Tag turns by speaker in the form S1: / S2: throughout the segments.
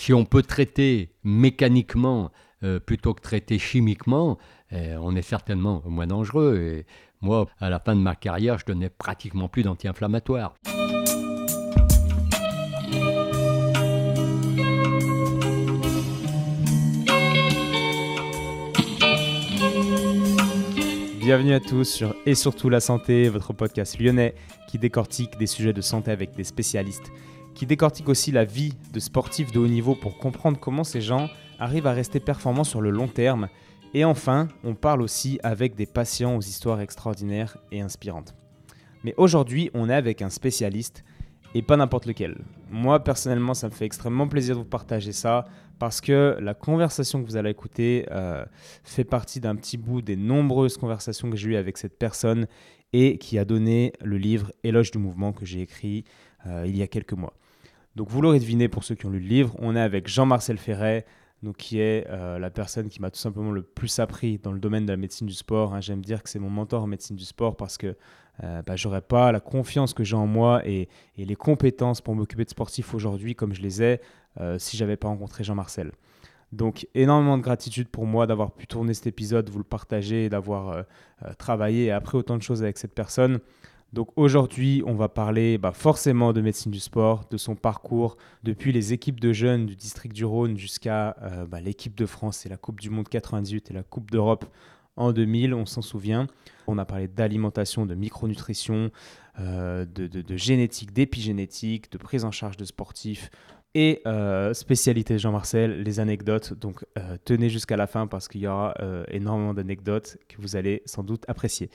S1: si on peut traiter mécaniquement plutôt que traiter chimiquement, on est certainement moins dangereux. Et moi, à la fin de ma carrière, je donnais pratiquement plus d'anti-inflammatoires.
S2: Bienvenue à tous sur Et surtout la santé, votre podcast lyonnais qui décortique des sujets de santé avec des spécialistes, qui décortique aussi la vie de sportifs de haut niveau pour comprendre comment ces gens arrivent à rester performants sur le long terme. Et enfin, on parle aussi avec des patients aux histoires extraordinaires et inspirantes. Mais aujourd'hui, on est avec un spécialiste et pas n'importe lequel. Moi, personnellement, ça me fait extrêmement plaisir de vous partager ça parce que la conversation que vous allez écouter euh, fait partie d'un petit bout des nombreuses conversations que j'ai eues avec cette personne et qui a donné le livre Éloge du mouvement que j'ai écrit il y a quelques mois. Donc vous l'aurez deviné pour ceux qui ont lu le livre, on est avec Jean-Marcel Ferret, donc qui est euh, la personne qui m'a tout simplement le plus appris dans le domaine de la médecine du sport. Hein. J'aime dire que c'est mon mentor en médecine du sport parce que euh, bah, j'aurais pas la confiance que j'ai en moi et, les compétences pour m'occuper de sportifs aujourd'hui comme je les ai euh, si j'avais pas rencontré Jean-Marcel. Donc énormément de gratitude pour moi d'avoir pu tourner cet épisode, vous le partager, d'avoir euh, travaillé et appris autant de choses avec cette personne. Donc aujourd'hui, on va parler bah, forcément de médecine du sport, de son parcours, depuis les équipes de jeunes du district du Rhône jusqu'à bah, l'équipe de France et la Coupe du Monde 98 et la Coupe d'Europe en 2000, on s'en souvient. On a parlé d'alimentation, de micronutrition, euh, de, génétique, d'épigénétique, de prise en charge de sportifs et euh, spécialité Jean-Marcel, les anecdotes. Donc euh, tenez jusqu'à la fin parce qu'il y aura énormément d'anecdotes que vous allez sans doute apprécier.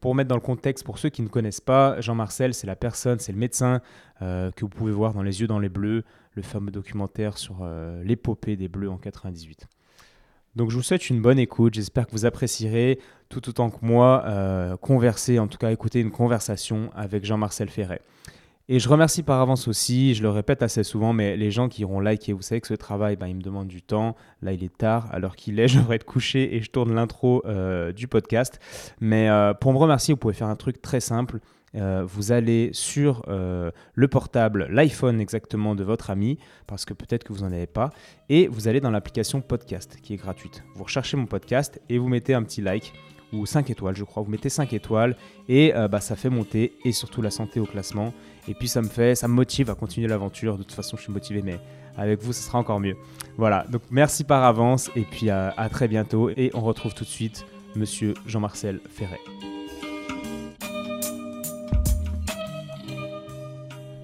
S2: Pour mettre dans le contexte, pour ceux qui ne connaissent pas, Jean-Marcel, c'est la personne, c'est le médecin que vous pouvez voir dans Les Yeux dans les Bleus, le fameux documentaire sur l'épopée des Bleus en 98. Donc je vous souhaite une bonne écoute, j'espère que vous apprécierez tout autant que moi euh, converser, en tout cas écouter une conversation avec Jean-Marcel Ferret. Et je remercie par avance aussi, je le répète assez souvent, mais les gens qui iront liker, vous savez que ce travail, ben, il me demande du temps. Là, il est tard, alors qu'il est, je devrais être couché et je tourne l'intro euh, du podcast. Mais euh, pour me remercier, vous pouvez faire un truc très simple. Euh, vous allez sur le portable, l'iPhone exactement de votre ami, parce que peut-être que vous n'en avez pas, et vous allez dans l'application podcast qui est gratuite. Vous recherchez mon podcast et vous mettez un petit like ou 5 étoiles, je crois. Vous mettez 5 étoiles et bah, ça fait monter et surtout la santé au classement. Et puis ça me fait, ça me motive à continuer l'aventure. De toute façon, je suis motivé, mais avec vous, ce sera encore mieux. Voilà. Donc merci par avance et puis à très bientôt. Et on retrouve tout de suite Monsieur Jean-Marcel Ferret.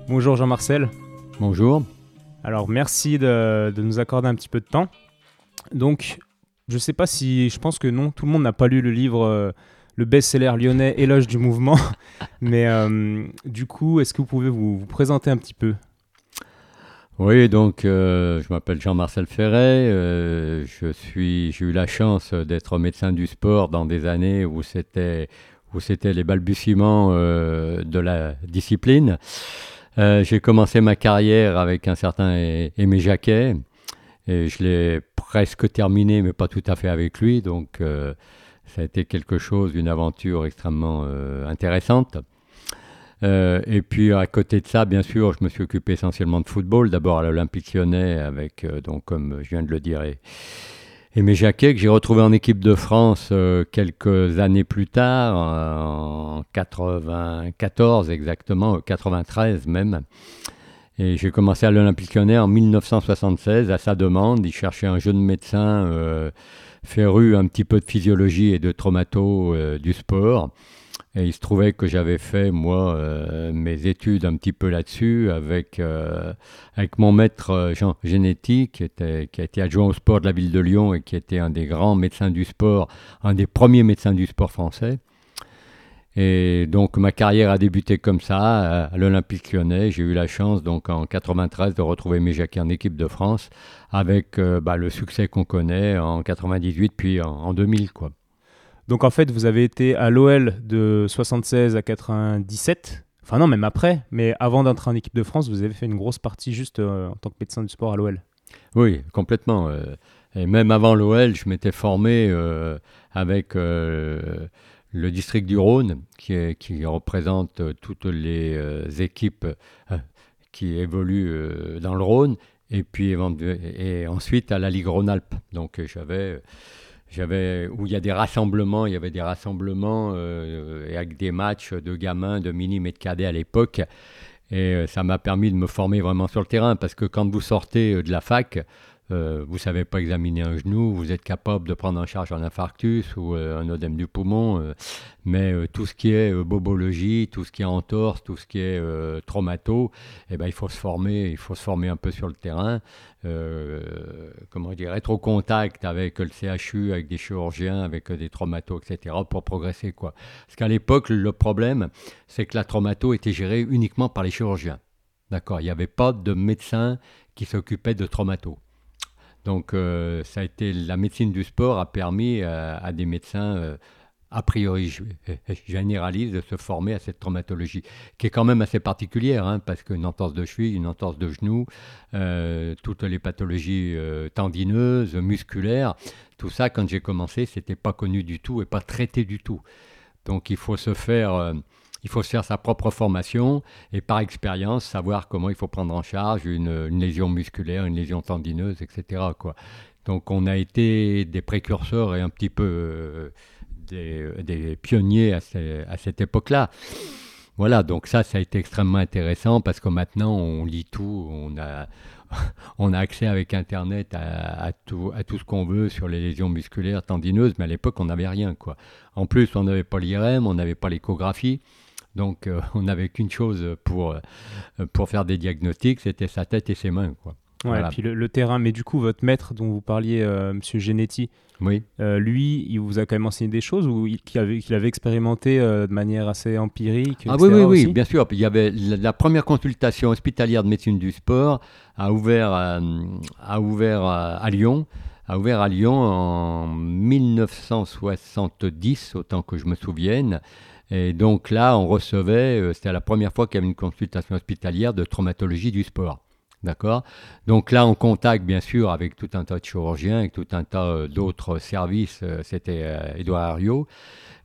S2: Bonjour Jean-Marcel.
S1: Bonjour.
S2: Alors merci de, nous accorder un petit peu de temps. Donc je ne sais pas si, je pense que non, tout le monde n'a pas lu le livre, euh, le best-seller lyonnais Éloge du mouvement. Mais euh, du coup, est-ce que vous pouvez vous, présenter un petit peu?
S1: Oui, donc euh, je m'appelle Jean-Marcel Ferret. je suis, j'ai eu la chance d'être médecin du sport dans des années où c'était où c'était les balbutiements de la discipline. Euh, j'ai commencé ma carrière avec un certain Aimé Jacquet. Et je l'ai presque terminé, mais pas tout à fait avec lui. Donc, euh, ça a été quelque chose, une aventure extrêmement euh, intéressante. et puis, à côté de ça, bien sûr, je me suis occupé essentiellement de football. D'abord à l'Olympique lyonnais, avec, donc, comme je viens de le dire, Aimé Jacquet, que j'ai retrouvé en équipe de France euh, quelques années plus tard, en 94 exactement, 93 même. Et j'ai commencé à l'Olympique Lyonnais en 1976 à sa demande. Il cherchait un jeune médecin euh, féru un petit peu de physiologie et de traumato euh, du sport. Et il se trouvait que j'avais fait, moi, euh, mes études un petit peu là-dessus avec, euh, avec mon maître Jean Génétique, qui, était, qui adjoint au sport de la ville de Lyon et qui était un des grands médecins du sport, un des premiers médecins du sport français. Et donc ma carrière a débuté comme ça à l'Olympique lyonnais. J'ai eu la chance donc en 93 de retrouver mes Jacquet en équipe de France avec bah, le succès qu'on connaît en 98 puis en, en 2000 quoi.
S2: Donc en fait, vous avez été à l'OL de 76 à 97. Enfin non, même après. Mais avant d'entrer en équipe de France, vous avez fait une grosse partie juste euh, en tant que médecin du sport à l'OL.
S1: Oui, complètement. Euh. et même avant l'OL, je m'étais formé euh, avec le district du Rhône, qui, représente toutes les équipes qui évoluent dans le Rhône. et puis et ensuite à la Ligue Rhône-Alpes. Donc j'avais j'avais où il y a des rassemblements, il y avait des rassemblements euh, avec des matchs de gamins, de mini et de cadets à l'époque. Et ça m'a permis de me former vraiment sur le terrain parce que quand vous sortez de la fac, euh, vous ne savez pas examiner un genou, vous êtes capable de prendre en charge un infarctus ou euh, un œdème du poumon, euh, mais tout ce qui est bobologie, tout ce qui est entorse, tout ce qui est traumato, eh ben, il faut se former, il faut se former un peu sur le terrain, comment dire, être au contact avec le CHU, avec des chirurgiens, avec des traumatos, etc., pour progresser. Quoi. Parce qu'à l'époque, le problème, c'est que la traumato était gérée uniquement par les chirurgiens. D'accord Il n'y avait pas de médecin qui s'occupait de traumato. Donc, euh, ça a été la médecine du sport a permis euh, à des médecins euh, a priori généralistes de se former à cette traumatologie, qui est quand même assez particulière, hein, parce qu'une entorse de cheville, une entorse de genou, toutes les pathologies tendineuses, musculaires, tout ça, quand j'ai commencé, c'était pas connu du tout et pas traité du tout. Donc, il faut se faire il faut faire sa propre formation et par expérience savoir comment il faut prendre en charge une, lésion musculaire, une lésion tendineuse, etc. Donc on a été des précurseurs et un petit peu euh, des, pionniers à, cette époque-là. Voilà, donc ça, ça a été extrêmement intéressant parce que maintenant on lit tout, on a, accès avec Internet à, tout, ce qu'on veut sur les lésions musculaires tendineuses, mais à l'époque on n'avait rien. En plus, on n'avait pas l'IRM, on n'avait pas l'échographie. Donc euh, on n'avait qu'une chose pour, euh, pour faire des diagnostics, c'était sa tête et ses mains. Quoi.
S2: Ouais, et puis le, terrain, mais du coup, votre maître dont vous parliez, euh, Monsieur Genetti,
S1: oui.
S2: lui, il vous a quand même enseigné des choses ou qu'il avait, avait, expérimenté de manière assez empirique
S1: Ah oui, oui, oui, bien sûr. Il y avait la, première consultation hospitalière de médecine du sport a ouvert, a ouvert à, Lyon a ouvert à Lyon en 1970, autant que je me souvienne. Et donc là, on recevait, euh, c'était la première fois qu'il y avait une consultation hospitalière de traumatologie du sport. D'accord? Donc là, on contacte bien sûr avec tout un tas de chirurgiens, avec tout un tas euh, d'autres services. Euh, c'était Edouard Ariot.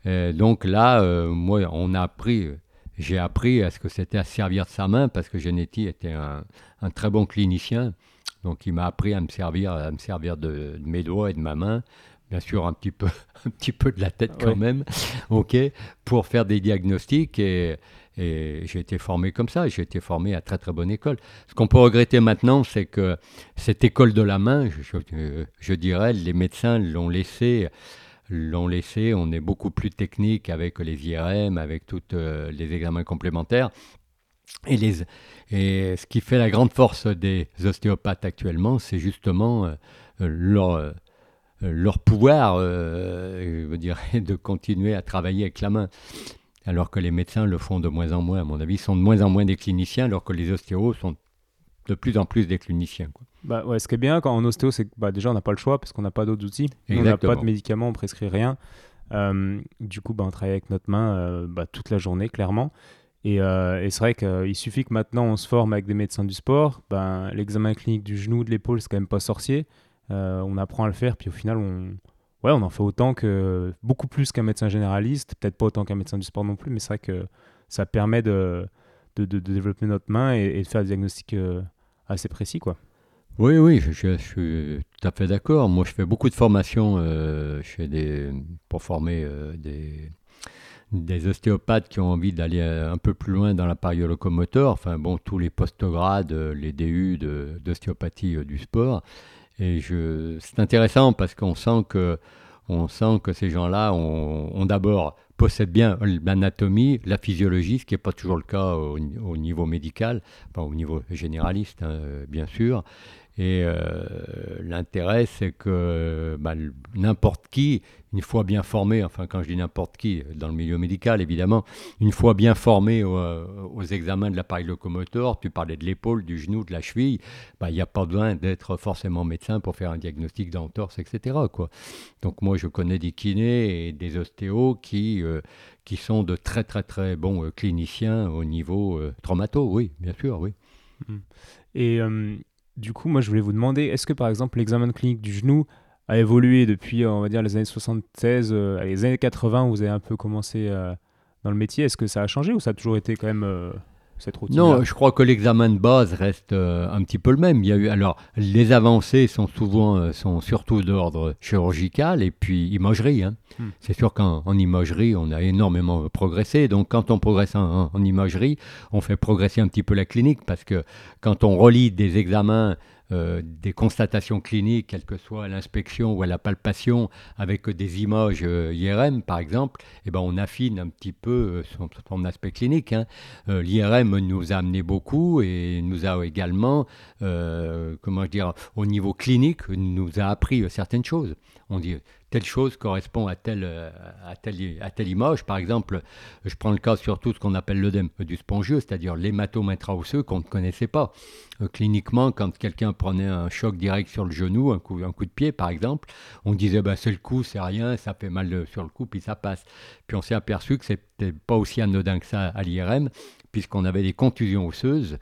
S1: donc là, moi, on a appris, j'ai appris à ce que c'était à servir de sa main parce que Genetti était un, très bon clinicien. Donc il m'a appris à me servir, à me servir de, mes doigts et de ma main bien sûr un petit peu, un petit peu de la tête quand même, ok, pour faire des diagnostics et, j'ai été formé comme ça, j'ai été formé à très très bonne école. Ce qu'on peut regretter maintenant, c'est que cette école de la main, je, dirais, les médecins l'ont laissé, l'ont laissé, on est beaucoup plus technique avec les IRM, avec tous euh, les examens complémentaires. Et, les, et ce qui fait la grande force des ostéopathes actuellement, c'est justement euh, leur leur pouvoir, euh, je dire, de continuer à travailler avec la main. Alors que les médecins le font de moins en moins, à mon avis, sont de moins en moins des cliniciens, alors que les ostéos sont de plus en plus des cliniciens. Quoi.
S2: Bah ouais, ce qui est bien quand en ostéo, c'est que bah, déjà on n'a pas le choix parce qu'on n'a pas d'autres outils. On n'a pas de médicaments, on prescrit rien. Euh, du coup, bah, on travaille avec notre main bah, toute la journée, clairement. Et, et c'est vrai qu'il suffit que maintenant on se forme avec des médecins du sport. Ben, L'examen clinique du genou, de l'épaule, c'est quand même pas sorcier. Euh, on apprend à le faire, puis au final, on, ouais, on en fait autant que, beaucoup plus qu'un médecin généraliste, peut-être pas autant qu'un médecin du sport non plus, mais c'est vrai que ça permet de, de, développer notre main et, de faire des diagnostics euh, assez précis, quoi.
S1: Oui, oui, je, suis tout à fait d'accord. Moi, je fais beaucoup de formations euh, des, pour former des, des ostéopathes qui ont envie d'aller un peu plus loin dans l'appareil locomoteur. Enfin, bon, tous les postgrades, les DU d'ostéopathie du sport. Et je, c'est intéressant parce qu'on sent que, on sent que ces gens-là ont, d'abord possèdent bien l'anatomie, la physiologie, ce qui n'est pas toujours le cas au, niveau médical, au niveau généraliste, hein, bien sûr. Et euh, l'intérêt, c'est que bah, n'importe qui, une fois bien formé, enfin quand je dis n'importe qui, dans le milieu médical évidemment, une fois bien formé euh, aux, examens de l'appareil locomoteur, tu parlais de l'épaule, du genou, de la cheville, bah, il n'y a pas besoin d'être forcément médecin pour faire un diagnostic d'entorse, etc. Donc moi je connais des kinés et des ostéos qui, euh, qui sont de très très très bons cliniciens au niveau traumato, oui, bien sûr, oui.
S2: Mmh. Et du coup, moi, je voulais vous demander, est-ce que par exemple l'examen clinique du genou a évolué depuis, on va dire, les années 76, euh, les années 80, où vous avez un peu commencé euh, dans le métier Est-ce que ça a changé ou ça a toujours été quand même... Euh, cette routine
S1: Non, je crois que l'examen de base reste euh, un petit peu le même. Il y a eu alors les avancées sont souvent sont surtout d'ordre chirurgical et puis imagerie. hein.
S2: Hmm.
S1: C'est sûr qu'en en imagerie, on a énormément progressé. Donc quand on progresse en- en imagerie, on fait progresser un petit peu la clinique parce que quand on relie des examens euh, des constatations cliniques, quelle que soit l'inspection ou à la palpation, avec des images euh, IRM par exemple, eh ben, on affine un petit peu euh, son, aspect clinique. hein. L'IRM nous a amené beaucoup et nous a également, comment dire, au niveau clinique, nous a appris certaines choses. On dit telle chose correspond à telle, euh, à telle, à telle image. Par exemple, je prends le cas surtout de ce qu'on appelle l'œdème du spongieux, c'est-à-dire l'hématome intraosseux qu'on ne connaissait pas. Euh, cliniquement, quand quelqu'un prenait un choc direct sur le genou, un coup, un coup de pied par exemple, on disait bah, c'est le coup, c'est rien, ça fait mal euh, sur le coup, puis ça passe. Puis on s'est aperçu que c'était pas aussi anodin que ça à l'IRM, puisqu'on avait des contusions osseuses,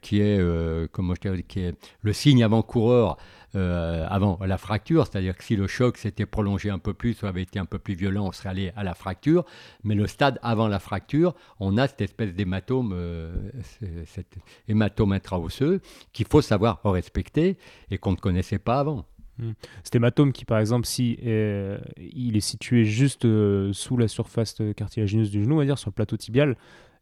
S1: qui, est, euh, comment je qui est le signe avant-coureur euh, avant la fracture, c'est-à-dire que si le choc s'était prolongé un peu plus ou avait été un peu plus violent, on serait allé à la fracture. Mais le stade avant la fracture, on a cette espèce d'hématome, euh, cet hématome intraosseux qu'il faut savoir respecter et qu'on ne connaissait pas avant.
S2: Cet hématome qui, par exemple, si euh, il est situé juste euh, sous la surface euh, cartilagineuse du genou, on va dire sur le plateau tibial,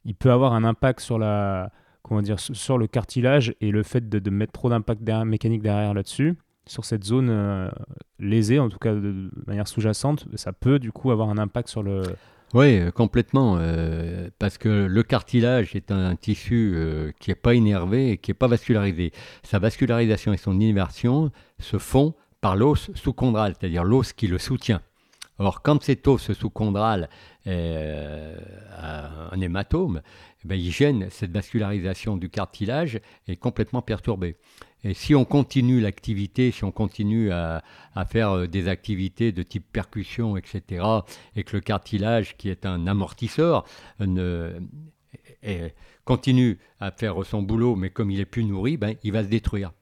S2: il peut avoir un impact sur la comment dire sur le cartilage et le fait de, mettre trop d'impact mécanique derrière là-dessus sur cette zone euh, lésée, en tout cas de, manière sous-jacente, ça peut du coup avoir un impact sur le.
S1: Oui, euh, complètement. euh, parce que le cartilage est un, tissu qui n'est pas innervé et qui n'est pas vascularisé. Sa vascularisation et son inversion se font par l'os sous-chondral, c'est-à-dire l'os qui le soutient. Or, quand cet os sous-chondral euh, a un hématome, eh ben, il gêne cette vascularisation du cartilage est complètement perturbée. Et si on continue l'activité, si on continue à, à faire euh, des activités de type percussion, etc., et que le cartilage, qui est un amortisseur, ne, et- continue à faire son boulot, mais comme il est plus nourri, ben, il va se détruire.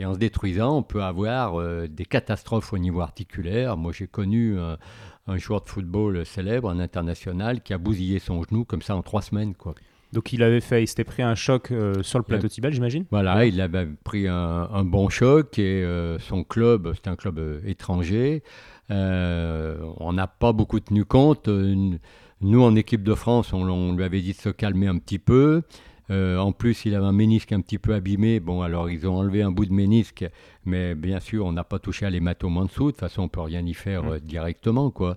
S1: Et en se détruisant, on peut avoir euh, des catastrophes au niveau articulaire. Moi, j'ai connu un, un joueur de football célèbre, un international, qui a bousillé son genou comme ça en trois semaines. Quoi.
S2: Donc il avait fait, il s'était pris un choc euh, sur le plateau tibial, j'imagine?
S1: Voilà, il avait pris un, un bon choc et euh, son club, c'était un club euh, étranger. Euh, on n'a pas beaucoup tenu compte. Euh, Nous, en équipe de France, on, on lui avait dit de se calmer un petit peu. Euh, en plus, il avait un ménisque un petit peu abîmé. Bon, alors ils ont enlevé un bout de ménisque, mais bien sûr, on n'a pas touché à l'hématome en dessous. De toute façon, on peut rien y faire euh, directement, quoi.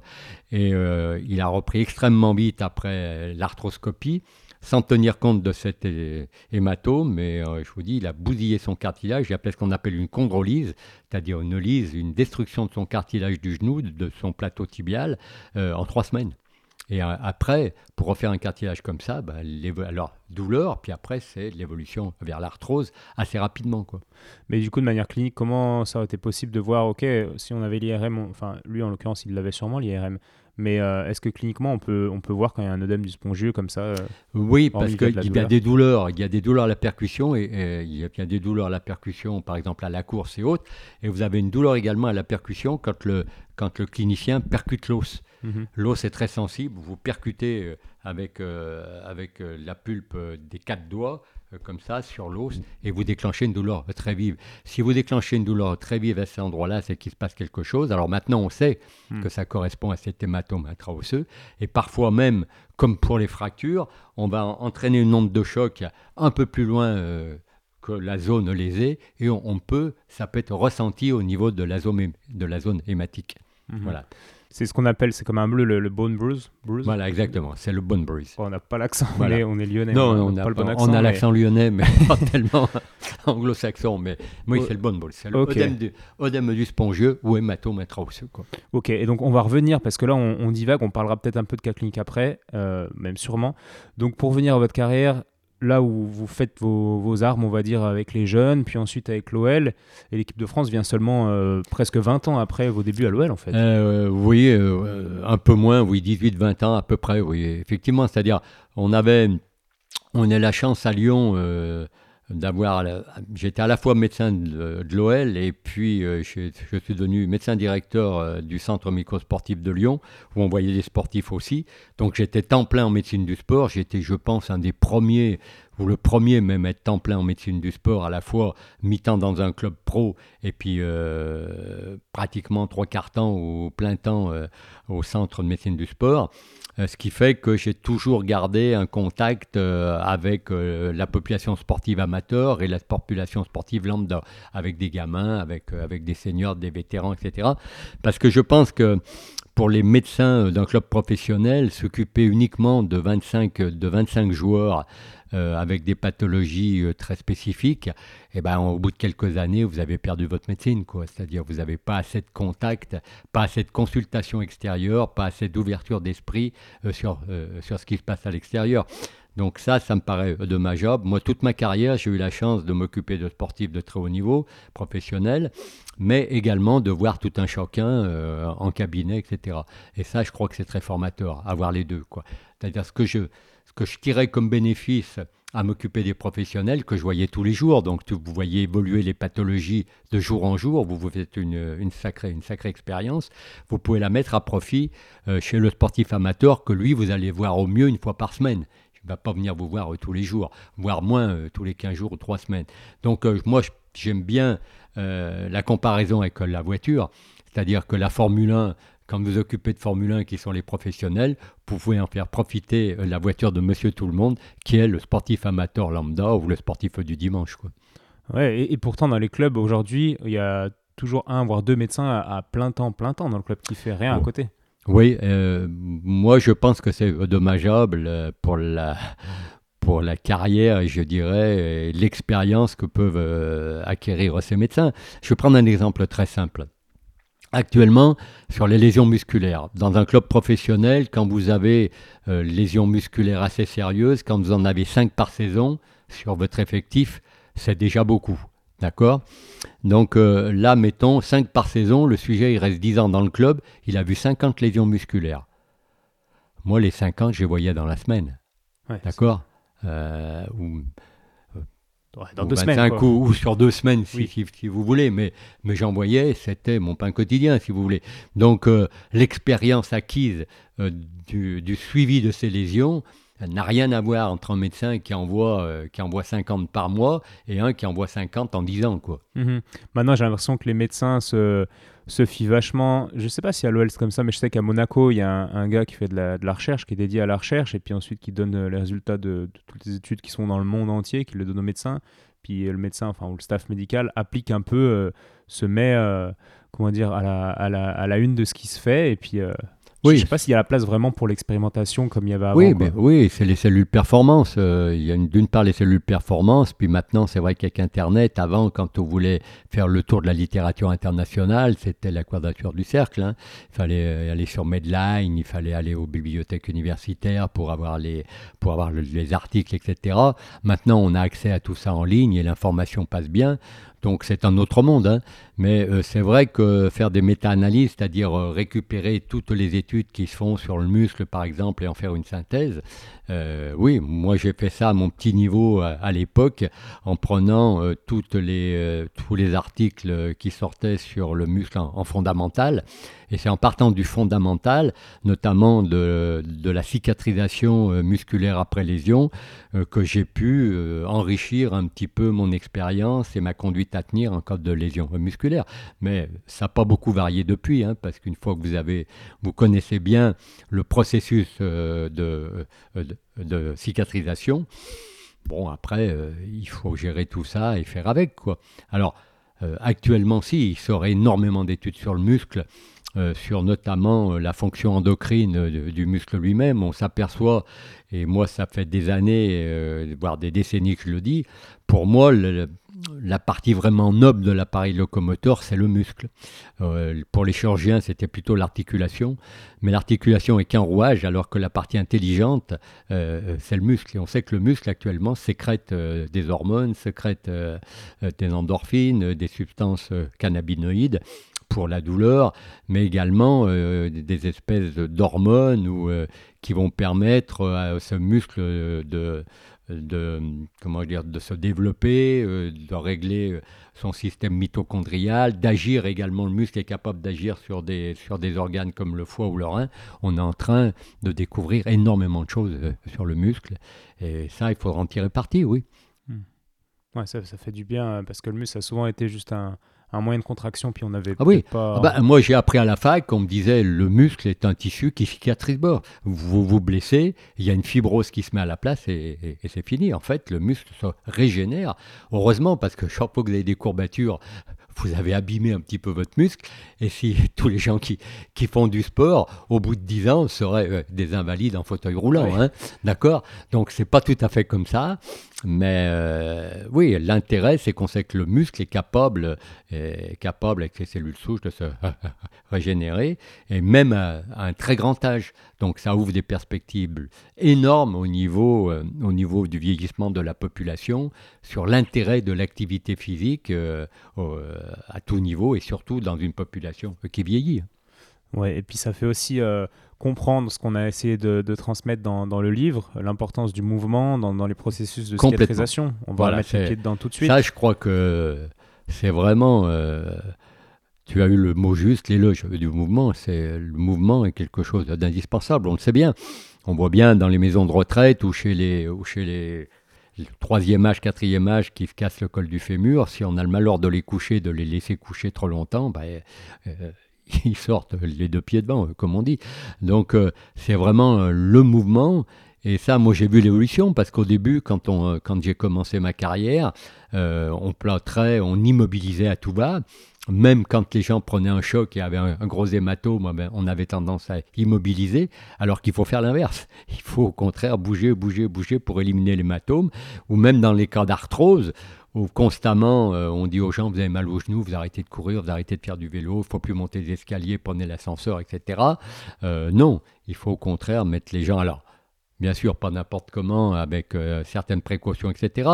S1: Et euh, il a repris extrêmement vite après l'arthroscopie sans tenir compte de cet hé- hématome, mais euh, je vous dis, il a bousillé son cartilage, il a fait ce qu'on appelle une chondrolyse, c'est-à-dire une lyse, une destruction de son cartilage du genou, de- de son plateau tibial, euh, en trois semaines. Et euh, après, pour refaire un cartilage comme ça, bah, alors douleur, puis après c'est l'évolution vers l'arthrose assez rapidement. Quoi.
S2: Mais du coup, de manière clinique, comment ça aurait été possible de voir, ok, si on avait l'IRM, enfin lui en l'occurrence, il l'avait sûrement l'IRM, mais euh, est-ce que cliniquement on peut, on peut voir quand il y a un œdème du spongieux comme ça euh,
S1: Oui, parce
S2: qu'il y a
S1: y des douleurs. Il y a des douleurs à la percussion et, et il y a bien des douleurs à la percussion, par exemple à la course et autres. Et vous avez une douleur également à la percussion quand le, quand le clinicien percute l'os.
S2: Mhm.
S1: L'os est très sensible. Vous percutez euh, avec, euh, avec euh, la pulpe des quatre doigts, euh, comme ça, sur l'os, et vous déclenchez une douleur très vive. Si vous déclenchez une douleur très vive à cet endroit-là, c'est qu'il se passe quelque chose. Alors maintenant, on sait
S2: Hmm.
S1: que ça correspond à cet hématome intraosseux. Et parfois même, comme pour les fractures, on va en- entraîner une onde de choc un peu plus loin euh, que la zone lésée, et on, on peut, ça peut être ressenti au niveau de la zone, hé- de la zone hématique.
S2: Mhm.
S1: Voilà.
S2: C'est ce qu'on appelle, c'est comme un bleu, le, le bone bruise. bruise.
S1: Voilà, exactement. C'est le bone bruise.
S2: Bon, on n'a pas l'accent,
S1: Voilà.
S2: on, est, on est lyonnais.
S1: Non,
S2: on
S1: on, a,
S2: pas le bon accent.
S1: on a
S2: mais-
S1: l'accent lyonnais, mais pas tellement anglo-saxon. Mais oui,
S2: Oh.
S1: c'est le bon bol. C'est le
S2: Ok.
S1: œdème du, du spongieux ou hématome intraosseux.
S2: Ok, et donc on va revenir, parce que là on, on divague, on parlera peut-être un peu de cas clinique après, euh, même sûrement. Donc pour revenir à votre carrière, là où vous faites vos, vos armes, on va dire, avec les jeunes, puis ensuite avec l'OL, et l'équipe de France vient seulement euh, presque 20 ans après vos débuts à l'OL en fait.
S1: Euh, oui, euh, un peu moins, oui, 18-20 ans à peu près, oui, effectivement. C'est-à-dire, on avait, on a la chance à Lyon d'avoir, j'étais à la fois médecin de, de l'OL et puis euh, je, je suis devenu médecin directeur euh, du centre microsportif de Lyon où on voyait des sportifs aussi. Donc j'étais temps plein en médecine du sport. J'étais, je pense, un des premiers ou le premier même être temps plein en médecine du sport, à la fois mi-temps dans un club pro et puis euh, pratiquement trois quarts temps ou plein temps euh, au centre de médecine du sport. Euh, ce qui fait que j'ai toujours gardé un contact avec la population sportive amateur et la population sportive lambda, avec des gamins, avec, avec des seniors, des vétérans, etc. Parce que je pense que pour les médecins d'un club professionnel, s'occuper uniquement de 25, de 25 joueurs euh, avec des pathologies euh, très spécifiques, et eh ben, au bout de quelques années, vous avez perdu votre médecine. C'est-à-dire vous n'avez pas assez de contact, pas assez de consultation extérieure, pas assez d'ouverture d'esprit euh, sur, sur ce qui se passe à l'extérieur. Donc ça, ça me paraît dommageable. Moi, toute ma carrière, j'ai eu la chance de m'occuper de sportifs de très haut niveau, professionnels, mais également de voir tout un chacun en cabinet, etc. Et ça, je crois que c'est très formateur, avoir les deux. C'est-à-dire ce que je que je tirais comme bénéfice à m'occuper des professionnels que je voyais tous les jours. Donc vous voyez évoluer les pathologies de jour en jour, vous vous faites une, sacrée, une sacrée expérience. Vous pouvez la mettre à profit euh, chez le sportif amateur que lui, vous allez voir au mieux une fois par semaine. Il ne va pas venir vous voir euh, tous les jours, voire moins euh, tous les 15 jours ou 3 semaines. Donc moi, j'aime bien la comparaison avec la voiture, c'est-à-dire que la Formule 1, quand vous occupez de Formule 1 qui sont les professionnels, vous pouvez en faire profiter euh, la voiture de Monsieur Tout le Monde, qui est le sportif amateur lambda ou le sportif du dimanche. Quoi.
S2: Ouais, et, pourtant dans les clubs aujourd'hui, il y a toujours un voire deux médecins à, plein temps, plein temps dans le club qui fait rien à côté.
S1: Oui, euh, moi je pense que c'est dommageable euh, pour la pour la carrière je dirais l'expérience que peuvent acquérir ces médecins. Je vais prendre un exemple très simple actuellement sur les lésions musculaires. Dans un club professionnel, quand vous avez euh, lésions musculaires assez sérieuses, quand vous en avez 5 par saison sur votre effectif, c'est déjà beaucoup. D'accord? Donc euh, là, mettons 5 par saison, le sujet il reste 10 ans dans le club, il a vu 50 lésions musculaires. Moi, les 50, je les voyais dans la semaine. D'accord? euh,
S2: dans deux semaines.
S1: Ou, sur deux semaines, si, si, vous voulez. Mais, mais j'en voyais, c'était mon pain quotidien, si vous voulez. Donc, euh, l'expérience acquise euh, du, du, suivi de ces lésions n'a rien à voir entre un médecin qui envoie, euh, qui envoie 50 par mois et un qui envoie 50 en 10 ans. Quoi.
S2: Mhm. Maintenant, j'ai l'impression que les médecins se se fie vachement. Je sais pas si à l'OL c'est comme ça, mais je sais qu'à Monaco, il y a un, gars qui fait de la, recherche, qui est dédié à la recherche, et puis ensuite qui donne euh, les résultats de, toutes les études qui sont dans le monde entier, qui le donne aux médecins. Puis euh, le médecin, enfin, ou le staff médical applique un peu, euh, se met, comment dire, à la, à, la, à la, une de ce qui se fait, et puis oui. Je ne sais pas s'il y a la place vraiment pour l'expérimentation comme il y avait avant.
S1: Oui, oui c'est les cellules performance. Euh, il y a d'une part les cellules performance, puis maintenant c'est vrai qu'avec Internet, avant quand on voulait faire le tour de la littérature internationale, c'était la quadrature du cercle. Hein. Il fallait euh, aller sur Medline, il fallait aller aux bibliothèques universitaires pour avoir les, pour avoir les articles, etc. Maintenant on a accès à tout ça en ligne et l'information passe bien. Donc c'est un autre monde, hein. mais euh, c'est vrai que faire des méta-analyses, c'est-à-dire euh, récupérer toutes les études qui se font sur le muscle par exemple et en faire une synthèse, euh, oui, moi j'ai fait ça à mon petit niveau à, l'époque en prenant toutes les, tous les articles qui sortaient sur le muscle en fondamental et c'est en partant du fondamental, notamment de, la cicatrisation euh, musculaire après lésion, euh, que j'ai pu euh, enrichir un petit peu mon expérience et ma conduite à tenir en cas de lésion musculaire. Mais ça n'a pas beaucoup varié depuis, hein, parce qu'une fois que vous, avez, vous connaissez bien le processus de, cicatrisation, bon, après, il faut gérer tout ça et faire avec. Quoi. Alors, actuellement, si, il sort énormément d'études sur le muscle. Euh, sur notamment euh, la fonction endocrine euh, du muscle lui-même. On s'aperçoit, et moi ça fait des années, voire des décennies que je le dis, pour moi la partie vraiment noble de l'appareil locomoteur, c'est le muscle. pour les chirurgiens, c'était plutôt l'articulation, mais l'articulation est qu'un rouage, alors que la partie intelligente, c'est le muscle. Et on sait que le muscle actuellement sécrète des hormones, sécrète des endorphines, des substances cannabinoïdes pour la douleur, mais également euh, des espèces d'hormones euh, qui vont permettre à ce muscle de, de, comment dire, de se développer, euh, de régler son système mitochondrial, d'agir également. Le muscle est capable d'agir sur des, sur des organes comme le foie ou le rein. On est en train de découvrir énormément de choses sur le muscle. Et ça, il faudra en tirer parti, oui.
S2: Hmm. Ouais, ça, ça, fait du bien parce que le muscle a souvent été juste un, un moyen de contraction, puis on avait
S1: ah oui.
S2: pas...
S1: Ah bah, moi, j'ai appris à la fac qu'on me disait le muscle est un tissu qui cicatrise bord. Vous vous blessez, il y a une fibrose qui se met à la place et, c'est fini. En fait, le muscle se régénère. Heureusement, parce que chaque fois que vous avez des courbatures, vous avez abîmé un petit peu votre muscle. Et si tous les gens qui, qui font du sport, au bout de 10 ans, seraient euh, des invalides en fauteuil roulant. Hein, D'accord? Donc, c'est pas tout à fait comme ça. Mais euh, oui, l'intérêt, c'est qu'on sait que le muscle est capable, capable avec ses cellules souches de se régénérer, et même à, un très grand âge. Donc ça ouvre des perspectives énormes au niveau, euh, au niveau du vieillissement de la population, sur l'intérêt de l'activité physique euh, à tout niveau, et surtout dans une population qui vieillit.
S2: Ouais, et puis ça fait aussi comprendre ce qu'on a essayé de, transmettre dans, dans, le livre, l'importance du mouvement dans, dans, les processus de cicatrisation. On va mettre les pieds dedans tout de suite.
S1: Ça, je crois que c'est vraiment. Euh, tu as eu le mot juste, l'éloge du mouvement. C'est le mouvement est quelque chose d'indispensable. On le sait bien. On voit bien dans les maisons de retraite ou chez les, ou chez les troisième âge, quatrième âge qui se cassent le col du fémur, si on a le malheur de les coucher, de les laisser coucher trop longtemps, ben, euh, ils sortent les deux pieds devant, comme on dit. Donc euh, c'est vraiment euh, le mouvement. Et ça, moi, j'ai vu l'évolution parce qu'au début, quand, euh, quand j'ai commencé ma carrière, on plâtrait, on immobilisait à tout bas. Même quand les gens prenaient un choc et avaient un, gros hématome, ben, on avait tendance à immobiliser, alors qu'il faut faire l'inverse. Il faut au contraire bouger, bouger, bouger pour éliminer l'hématome. Ou même dans les cas d'arthrose, où constamment euh, on dit aux gens vous avez mal aux genoux, vous arrêtez de courir, vous arrêtez de faire du vélo, il faut plus monter des escaliers, prenez l'ascenseur, etc. Euh, non, il faut au contraire mettre les gens alors. Bien sûr, pas n'importe comment, avec euh, certaines précautions, etc.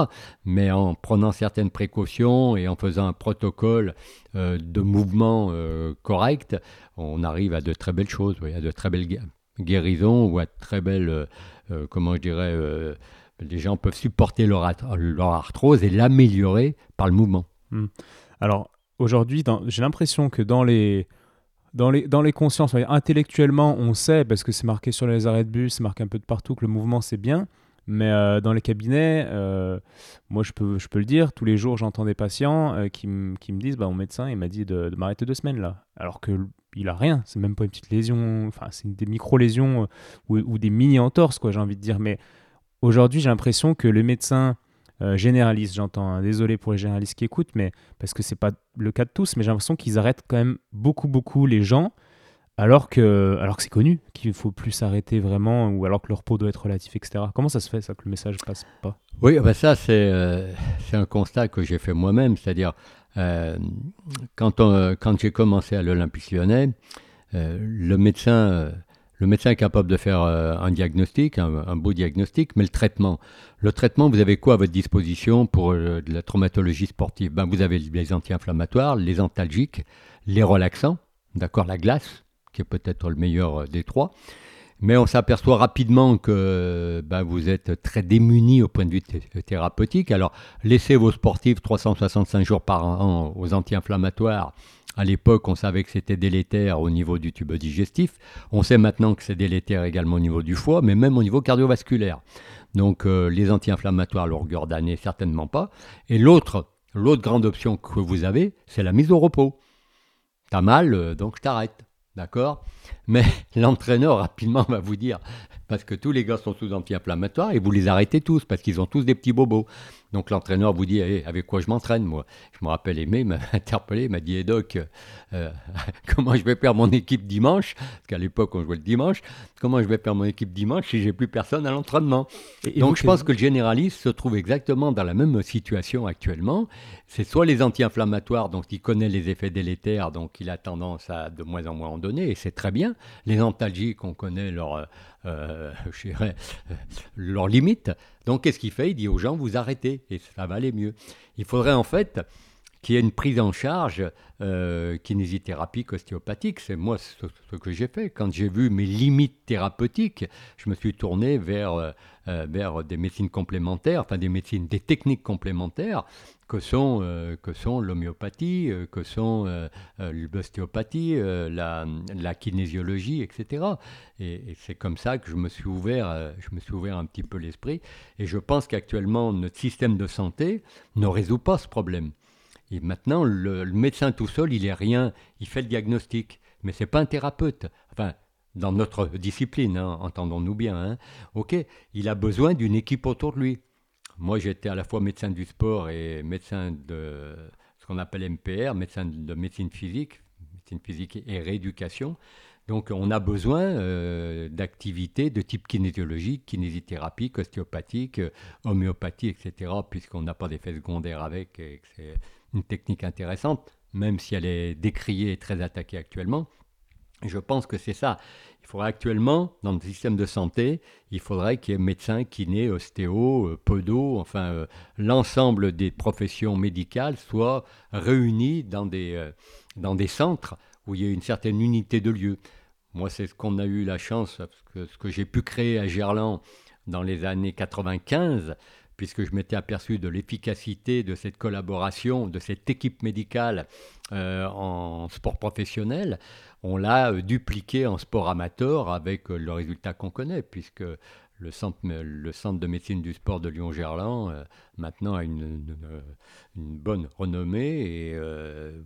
S1: Mais en prenant certaines précautions et en faisant un protocole de mouvement correct, on arrive à de très belles choses, à de très belles guérisons ou à de très belles, comment je dirais, les gens peuvent supporter leur, arthrose et l'améliorer par le mouvement.
S2: Hmm. Alors aujourd'hui, j'ai l'impression que dans les, dans les, dans les consciences, intellectuellement, on sait, parce que c'est marqué sur les arrêts de bus, c'est marqué un peu de partout, que le mouvement c'est bien. Mais euh, dans les cabinets, euh, moi je peux, je peux le dire, tous les jours j'entends des patients euh, qui, me disent bah, Mon médecin il m'a dit de, m'arrêter deux semaines là. Alors qu'il a rien, c'est même pas une petite lésion, enfin c'est des micro-lésions ou, ou, des mini-entorses, quoi, j'ai envie de dire. Mais Aujourd'hui, j'ai l'impression que les médecins euh, généralistes, j'entends, hein, désolé pour les généralistes qui écoutent, mais parce que c'est pas le cas de tous, mais j'ai l'impression qu'ils arrêtent quand même beaucoup, beaucoup les gens, alors que, alors que c'est connu qu'il faut plus s'arrêter vraiment, ou alors que leur peau doit être relative, etc. Comment ça se fait ça que le message passe pas?
S1: Oui, bah ça c'est euh, un constat que j'ai fait moi-même, c'est-à-dire euh, quand, quand j'ai commencé à l'Olympique lyonnais, le médecin le médecin est capable de faire euh, un diagnostic, un, beau diagnostic, mais le traitement. Le traitement, vous avez quoi à votre disposition pour euh, la traumatologie sportive? Ben, Vous avez les anti-inflammatoires, les antalgiques, les relaxants, d'accord, la glace, qui est peut-être le meilleur euh, des trois. Mais on s'aperçoit rapidement que ben, vous êtes très démunis au point de vue thérapeutique. Alors, laissez vos sportifs 365 jours par an aux anti-inflammatoires à l'époque, on savait que c'était délétère au niveau du tube digestif. On sait maintenant que c'est délétère également au niveau du foie, mais même au niveau cardiovasculaire. Donc euh, les anti-inflammatoires, longueur d'année, certainement pas. Et l'autre, l'autre grande option que vous avez, c'est la mise au repos. T'as mal, euh, donc je t'arrête. D'accord? Mais l'entraîneur rapidement va vous dire, parce que tous les gars sont sous anti-inflammatoires, et vous les arrêtez tous, parce qu'ils ont tous des petits bobos. Donc l'entraîneur vous dit avec quoi je m'entraîne moi? Je me rappelle Aimé m'a interpellé, m'a dit eh, Doc, euh, comment je vais perdre mon équipe dimanche? Parce qu'à l'époque on jouait le dimanche. Comment je vais perdre mon équipe dimanche si j'ai plus personne à l'entraînement? Donc je pense que le généraliste se trouve exactement dans la même situation actuellement. C'est soit les anti-inflammatoires, donc il connaît les effets délétères, donc il a tendance à de moins en moins en donner, et c'est très bien. Les antalgiques, on connaît leur, euh, leurs limites. Donc qu'est-ce qu'il fait? Il dit aux gens, vous arrêtez, et ça va aller mieux. Il faudrait en fait qui est une prise en charge euh, kinésithérapie ostéopathique. C'est moi ce, que j'ai fait. Quand j'ai vu mes limites thérapeutiques, je me suis tourné vers, euh, euh, vers des médecines complémentaires, enfin des médecines, des techniques complémentaires que sont, euh, sont l'homéopathie, que sont l'ostéopathie, la, la, kinésiologie, etc. Et, c'est comme ça que je me suis ouvert, je me suis ouvert un petit peu l'esprit. Et je pense qu'actuellement, notre système de santé ne résout pas ce problème. Et maintenant, le, médecin tout seul, il est rien, il fait le diagnostic, mais c'est pas un thérapeute. Enfin, dans notre discipline, hein, entendons-nous bien. Hein. Ok, il a besoin d'une équipe autour de lui. Moi, j'étais à la fois médecin du sport et médecin de ce qu'on appelle MPR, médecin de médecine physique, médecine physique et rééducation. Donc, on a besoin euh, d'activités de type kinésiologique, kinésithérapie, ostéopathique, homéopathie, etc., puisqu'on n'a pas d'effet secondaire avec et que c'est une technique intéressante, même si elle est décriée et très attaquée actuellement. Je pense que c'est ça. Il faudrait actuellement, dans le système de santé, il faudrait qu'il y ait médecins, kinés, ostéo, euh, podo, enfin euh, l'ensemble des professions médicales soient réunis dans des, euh, dans des centres où il y a une certaine unité de lieu. Moi, c'est ce qu'on a eu la chance, ce que j'ai pu créer à Gerland dans les années 95, puisque je m'étais aperçu de l'efficacité de cette collaboration, de cette équipe médicale en sport professionnel, on l'a euh, dupliqué en sport amateur avec euh, le résultat qu'on connaît, puisque le centre, de médecine du sport de Lyon-Gerland, euh, maintenant, a une, bonne renommée. Et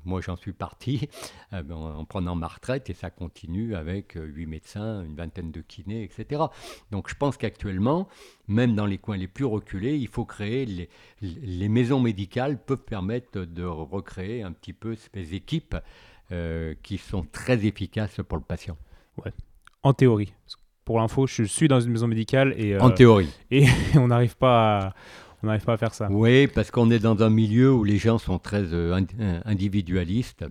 S1: moi, j'en suis parti euh, en, prenant ma retraite et ça continue avec huit médecins, une vingtaine de kinés, etc. Donc, je pense qu'actuellement, même dans les coins les plus reculés, il faut créer les, les maisons médicales peuvent permettre de recréer un petit peu ces équipes qui sont très efficaces pour le patient.
S2: Ouais. En théorie, pour l'info, je suis dans une maison médicale et
S1: en euh, théorie.
S2: Et on n'arrive pas à, on n'arrive pas à faire ça.
S1: Oui, parce qu'on est dans un milieu où les gens sont très euh, individualistes.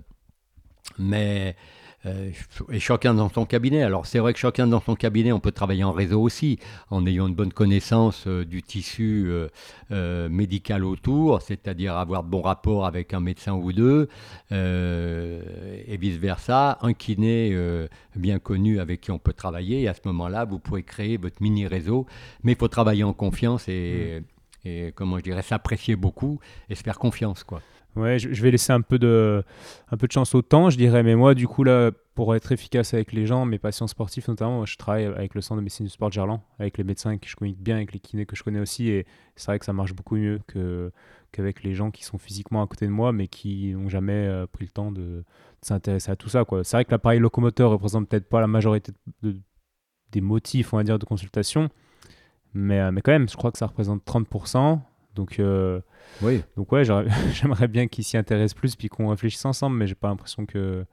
S1: Mais euh, et chacun dans son cabinet. Alors c'est vrai que chacun dans son cabinet, on peut travailler en réseau aussi, en ayant une bonne connaissance euh, du tissu euh, médical autour, c'est-à-dire avoir de bons rapports avec un médecin ou deux, et vice-versa, un kiné bien connu avec qui on peut travailler, et à ce moment-là, vous pouvez créer votre mini-réseau, mais il faut travailler en confiance et, mmh. et comment je dirais, s'apprécier beaucoup et se faire confiance. quoi.
S2: Ouais, je, vais laisser un peu, de, un peu de chance au temps, je dirais. Mais moi, du coup, là, pour être efficace avec les gens, mes patients sportifs notamment, je travaille avec le centre de médecine du sport de Gerland, avec les médecins que je connais bien, avec les kinés que je connais aussi. Et c'est vrai que ça marche beaucoup mieux que, qu'avec les gens qui sont physiquement à côté de moi, mais qui n'ont jamais euh, pris le temps de, s'intéresser à tout ça. C'est vrai que l'appareil locomoteur représente peut-être pas la majorité de, des motifs, on va dire, de consultation. Mais, euh, mais quand même, je crois que ça représente 30%. Donc, euh,
S1: oui.
S2: donc ouais, j'aimerais bien qu'ils s'y intéressent plus puis qu'on réfléchisse ensemble, mais j'ai pas l'impression que,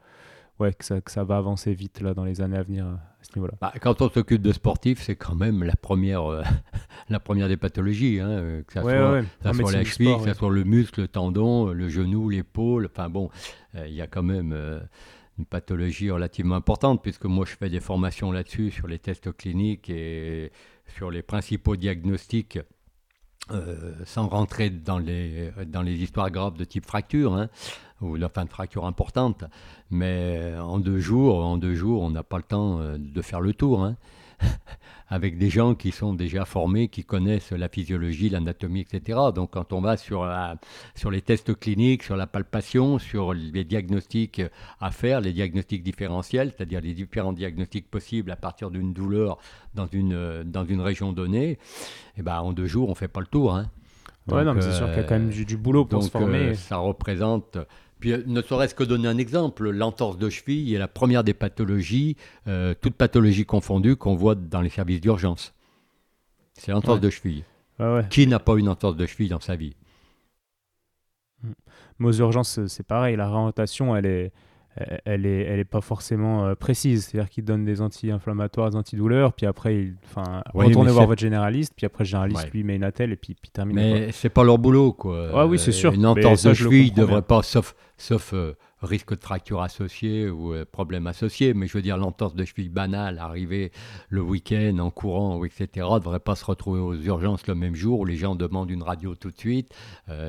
S2: ouais, que, ça, que ça va avancer vite là, dans les années à venir à ce niveau-là.
S1: Bah, quand on s'occupe de sportifs, c'est quand même la première, euh, la première des pathologies, hein, euh, que ça soit, Ça soit la cheville, que ça soit le muscle, le tendon, le genou, l'épaule. Enfin bon, il y a quand même une pathologie relativement importante, puisque moi je fais des formations là-dessus, sur les tests cliniques et sur les principaux diagnostics euh, sans rentrer dans les, dans les histoires graves de type fracture, hein, ou fin de fracture importante, mais en deux jours, en deux jours, on n'a pas le temps euh, de faire le tour. Hein. avec des gens qui sont déjà formés, qui connaissent la physiologie, l'anatomie, etc. Donc quand on va sur, la, sur les tests cliniques, sur la palpation, sur les diagnostics à faire, les diagnostics différentiels, c'est-à-dire les différents diagnostics possibles à partir d'une douleur dans une, dans une région donnée, eh ben, en deux jours, on ne fait pas le tour. Hein.
S2: ouais, non, mais c'est sûr qu'il y a quand même du, boulot pour se former. Euh,
S1: ça représente puis euh, ne serait-ce que donner un exemple, l'entorse de cheville est la première des pathologies, euh, toutes pathologies confondues, qu'on voit dans les services d'urgence. C'est l'entorse de cheville. Qui n'a pas une entorse de cheville dans sa vie?
S2: Mais aux urgences, c'est pareil, la réorientation, elle est, elle est, elle est pas forcément euh, précise. C'est-à-dire qu'il donne des anti-inflammatoires, des antidouleurs, puis après, il, enfin, retournez voir votre généraliste, puis après, le généraliste lui met une attelle, et puis, puis termine.
S1: Mais c'est pas leur boulot, quoi.
S2: Ah oui, c'est sûr.
S1: Une entorse de cheville ne devrait pas, sauf, sauf euh, risque de fracture associé ou euh, problème associé, mais je veux dire, l'entorse de cheville banale, arriver le week-end en courant, ou etc., ne devrait pas se retrouver aux urgences le même jour où les gens demandent une radio tout de suite.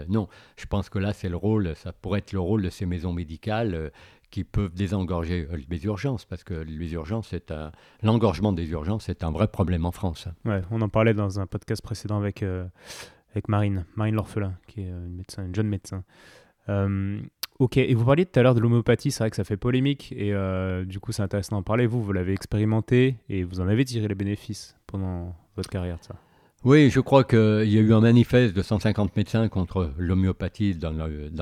S1: Non, je pense que là, c'est le rôle, ça pourrait être le rôle de ces maisons médicales qui peuvent désengorger les urgences, parce que les urgences, l'engorgement des urgences, c'est un vrai problème en France.
S2: Ouais, on en parlait dans un podcast précédent avec, avec Marine, Marine L'Orphelin, qui est une, médecin, une jeune médecin. Ok, et vous parliez tout à l'heure de l'homéopathie, c'est vrai que ça fait polémique, et euh, du coup c'est intéressant d'en parler. Vous, vous l'avez expérimenté, et vous en avez tiré les bénéfices pendant votre carrière, ça?
S1: Oui, je crois qu'il y a eu un manifeste de 150 médecins contre l'homéopathie dans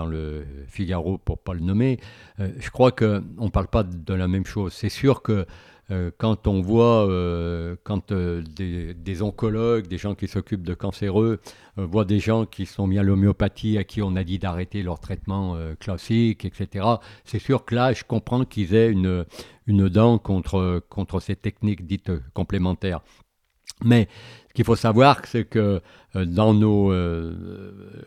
S1: le, Figaro, pour ne pas le nommer. Euh, je crois qu'on ne parle pas de la même chose. C'est sûr que euh, quand on voit, euh, quand des, oncologues, des gens qui s'occupent de cancéreux, voient des gens qui sont mis à l'homéopathie, à qui on a dit d'arrêter leur traitement classique, etc., c'est sûr que là, je comprends qu'ils aient une, une dent contre, contre ces techniques dites complémentaires. Mais ce qu'il faut savoir, c'est que euh, dans nos, euh,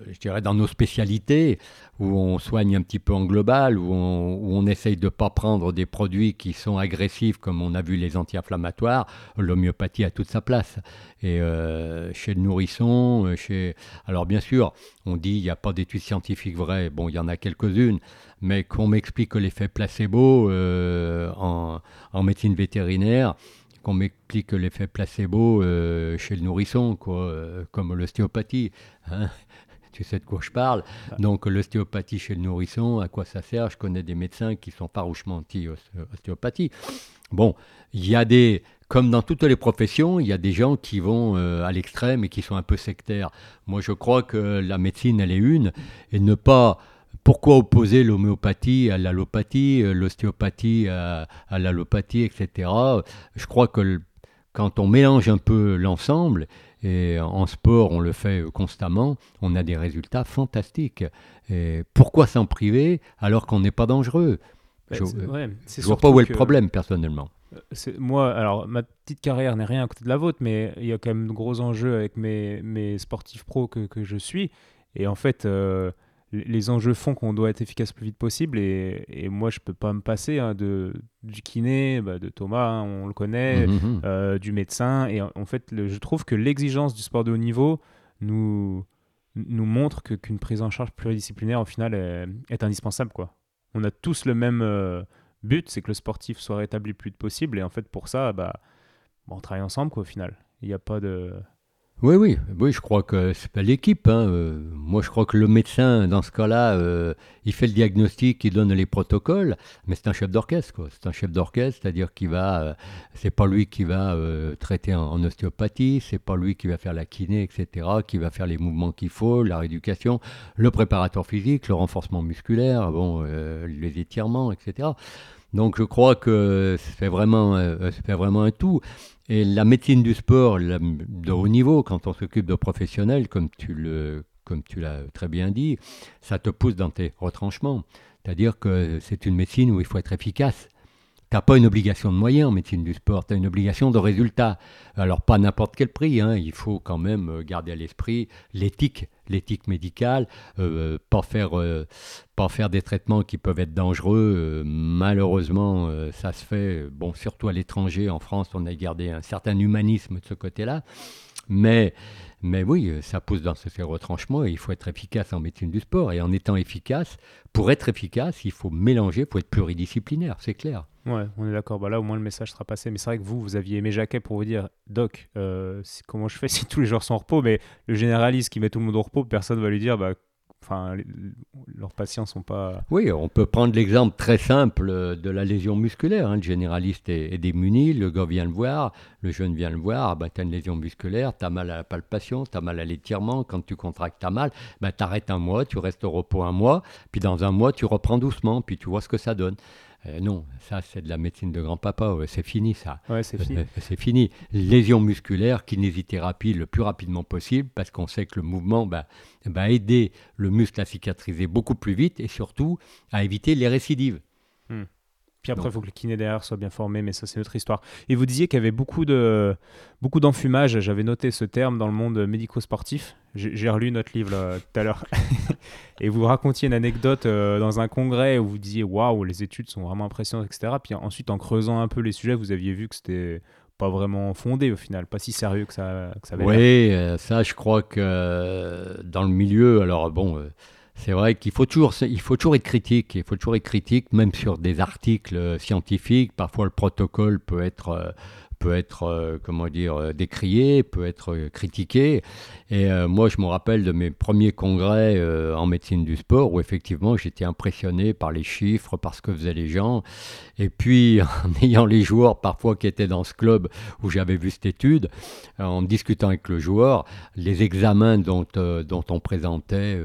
S1: je dirais dans nos spécialités, où on soigne un petit peu en global, où on, où on essaye de ne pas prendre des produits qui sont agressifs, comme on a vu les anti-inflammatoires, l'homéopathie a toute sa place. Et euh, chez le nourrisson, chez... Alors bien sûr, on dit il n'y a pas d'études scientifiques vraies, bon, il y en a quelques-unes, mais qu'on m'explique que l'effet placebo en médecine vétérinaire, qu'on m'explique l'effet placebo euh, chez le nourrisson, quoi, euh, comme l'ostéopathie. Hein. tu sais de quoi je parle. Donc l'ostéopathie chez le nourrisson, à quoi ça sert? Je connais des médecins qui sont farouchement anti-ostéopathie. Bon, il y a des, comme dans toutes les professions, il y a des gens qui vont euh, à l'extrême et qui sont un peu sectaires. Moi, je crois que la médecine, elle est une, et ne pas pourquoi opposer l'homéopathie à l'allopathie, euh, l'ostéopathie à, l'allopathie, etc. Je crois que quand on mélange un peu l'ensemble, et en sport on le fait constamment, on a des résultats fantastiques. Et pourquoi s'en priver alors qu'on n'est pas dangereux? Bah, Je ne vois pas où est le problème personnellement.
S2: Euh, moi, alors ma petite carrière n'est rien à côté de la vôtre, mais il y a quand même de gros enjeux avec mes, mes sportifs pros que, que je suis. Et en fait, euh, les enjeux font qu'on doit être efficace le plus vite possible et, moi je peux pas me passer hein, de du kiné bah, de Thomas hein, on le connaît mmh, mmh, mmh. Euh, du médecin et en, fait je trouve que l'exigence du sport de haut niveau nous nous montre que qu'une prise en charge pluridisciplinaire au final est, indispensable quoi on a tous le même euh, but c'est que le sportif soit rétabli le plus vite possible et en fait pour ça bah, on travaille ensemble quoi au final il n'y a pas de
S1: oui, oui, oui, je crois que c'est pas l'équipe. Hein. Euh, moi, je crois que le médecin, dans ce cas-là, euh, il fait le diagnostic, il donne les protocoles, mais c'est un chef d'orchestre, quoi. C'est un chef d'orchestre, c'est-à-dire qu'il va, euh, c'est pas lui qui va traiter en, en ostéopathie, c'est pas lui qui va faire la kiné, etc., qui va faire les mouvements qu'il faut, la rééducation, le préparateur physique, le renforcement musculaire, bon, les étirements, etc. Donc je crois que c'est vraiment, c'est vraiment un tout. Et la médecine du sport de haut niveau, quand on s'occupe de professionnels, comme tu le comme tu l'as très bien dit, ça te pousse dans tes retranchements. C'est-à-dire que c'est une médecine où il faut être efficace. Tu n'as pas une obligation de moyens en médecine du sport, tu as une obligation de résultat. Alors pas n'importe quel prix, hein. il faut quand même euh, garder à l'esprit l'éthique, l'éthique médicale, euh, pas, faire, euh, pas faire des traitements qui peuvent être dangereux. malheureusement, ça se fait, bon, surtout à l'étranger, en France, on a gardé un certain humanisme de ce côté-là. Mais mais oui, euh, ça pousse dans ces retranchements et il faut être efficace en médecine du sport. Et en étant efficace, pour être efficace, il faut mélanger, il faut être pluridisciplinaire, c'est clair.
S2: Ouais, on est d'accord. Bah là, au moins, le message sera passé. Mais c'est vrai que vous, vous aviez aimé Jacquet pour vous dire Doc, euh, comment je fais si tous les joueurs sont en repos? Mais le généraliste qui met tout le monde au repos, personne ne va lui dire bah, Enfin, leurs patients sont pas.
S1: Oui, on peut prendre l'exemple très simple de la lésion musculaire. Hein. Le généraliste est, démuni, le gars vient le voir, le jeune vient le voir, bah, tu as une lésion musculaire, tu as mal à la palpation, tu as mal à l'étirement, quand tu contractes, tu as mal, bah, tu arrêtes un mois, tu restes au repos un mois, puis dans un mois, tu reprends doucement, puis tu vois ce que ça donne. Euh, non, ça c'est de la médecine de grand-papa, c'est fini ça.
S2: Ouais, c'est fini.
S1: c'est fini. Lésion musculaire, kinésithérapie le plus rapidement possible parce qu'on sait que le mouvement va aider le muscle à cicatriser beaucoup plus vite et surtout à éviter les récidives. Hmm.
S2: Puis après, il faut que le kiné derrière soit bien formé, mais ça, c'est notre histoire. Et vous disiez qu'il y avait beaucoup de beaucoup d'enfumage. J'avais noté ce terme dans le monde médico-sportif. J'ai relu notre livre tout à l'heure. et vous racontiez une anecdote euh, dans un congrès où vous disiez waouh, les études sont vraiment impressionnantes, etc. Puis ensuite, en creusant un peu les sujets, vous aviez vu que c'était pas vraiment fondé au final, pas si sérieux que ça, que ça avait
S1: Oui, euh, ça, je crois que euh, dans le milieu, alors bon. C'est vrai qu'il faut toujours, il faut toujours être critique. Il faut toujours être critique, même sur des articles scientifiques. Parfois, le protocole peut être peut être, euh, comment dire, euh, décrié, peut être euh, critiqué. Et moi, je me rappelle de mes premiers congrès en médecine du sport où effectivement j'étais impressionné par les chiffres, par ce que faisaient les gens. Et puis, en ayant les joueurs parfois qui étaient dans ce club où j'avais vu cette étude, en discutant avec le joueur, les examens dont, dont on présentait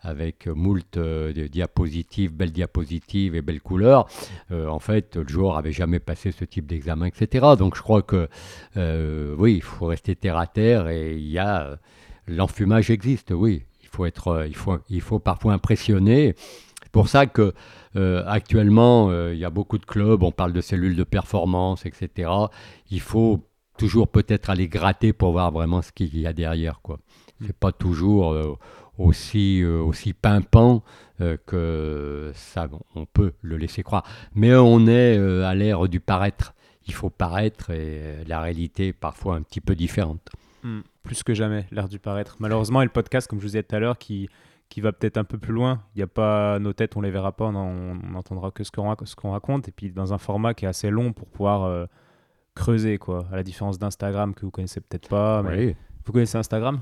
S1: avec moult diapositives, belles diapositives et belles couleurs, en fait, le joueur avait jamais passé ce type d'examen, etc. Donc, donc je crois que euh, oui, il faut rester terre à terre et il y a euh, l'enfumage existe, oui. Il faut être, euh, il faut, il faut parfois impressionner. C'est pour ça que actuellement il y a beaucoup de clubs, on parle de cellules de performance, etc. Il faut toujours peut-être aller gratter pour voir vraiment ce qu'il y a derrière, quoi. C'est pas toujours aussi aussi pimpant que ça, on peut le laisser croire. Mais on est à l'ère du paraître il faut paraître et la réalité est parfois un petit peu différente.
S2: Hmm, plus que jamais, l'ère du paraître. Malheureusement, et le podcast, comme je vous disais tout à l'heure, qui, qui va peut-être un peu plus loin. Il n'y a pas nos têtes, on les verra pas, on n'entendra que ce qu'on raconte. Et puis dans un format qui est assez long pour pouvoir euh, creuser, quoi. À la différence d'Instagram que vous connaissez peut-être pas. Mais... Vous connaissez Instagram?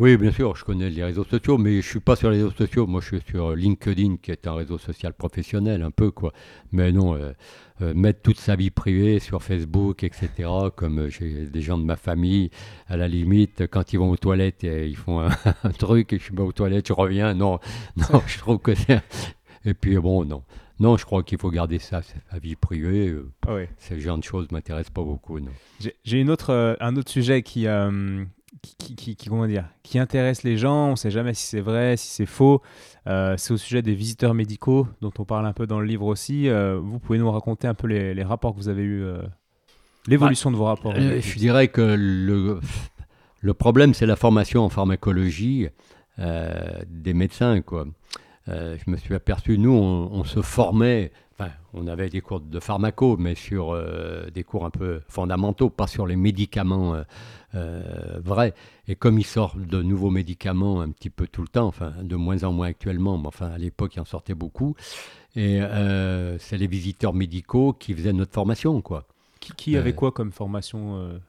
S1: Oui, bien sûr, je connais les réseaux sociaux, mais je ne suis pas sur les réseaux sociaux. Moi, je suis sur LinkedIn, qui est un réseau social professionnel, un peu, quoi. Mais non, euh, euh, mettre toute sa vie privée sur Facebook, etc., comme euh, j'ai des gens de ma famille, à la limite, quand ils vont aux toilettes, ils font un, truc, et je suis pas aux toilettes, je reviens. Non, non, je trouve que c'est. Et puis, bon, non. Non, je crois qu'il faut garder ça, sa vie privée. Ah Ces genre de choses ne m'intéressent pas beaucoup.
S2: J'ai une autre, un autre sujet qui, qui, qui, qui, comment dire, qui intéresse les gens. On ne sait jamais si c'est vrai, si c'est faux. Euh, c'est au sujet des visiteurs médicaux, dont on parle un peu dans le livre aussi. Euh, vous pouvez nous raconter un peu les, les rapports que vous avez eus, euh, l'évolution de vos rapports
S1: Je dirais que le, le problème, c'est la formation en pharmacologie des médecins. Quoi. Je me suis aperçu, nous, on se formait on avait des cours de pharmaco, mais sur euh, des cours un peu fondamentaux, pas sur les médicaments euh, euh, vrais. Et comme il sort de nouveaux médicaments un petit peu tout le temps, enfin de moins en moins actuellement, mais enfin à l'époque il en sortait beaucoup, et c'est les visiteurs médicaux qui faisaient notre formation, quoi.
S2: qui avait quoi comme formation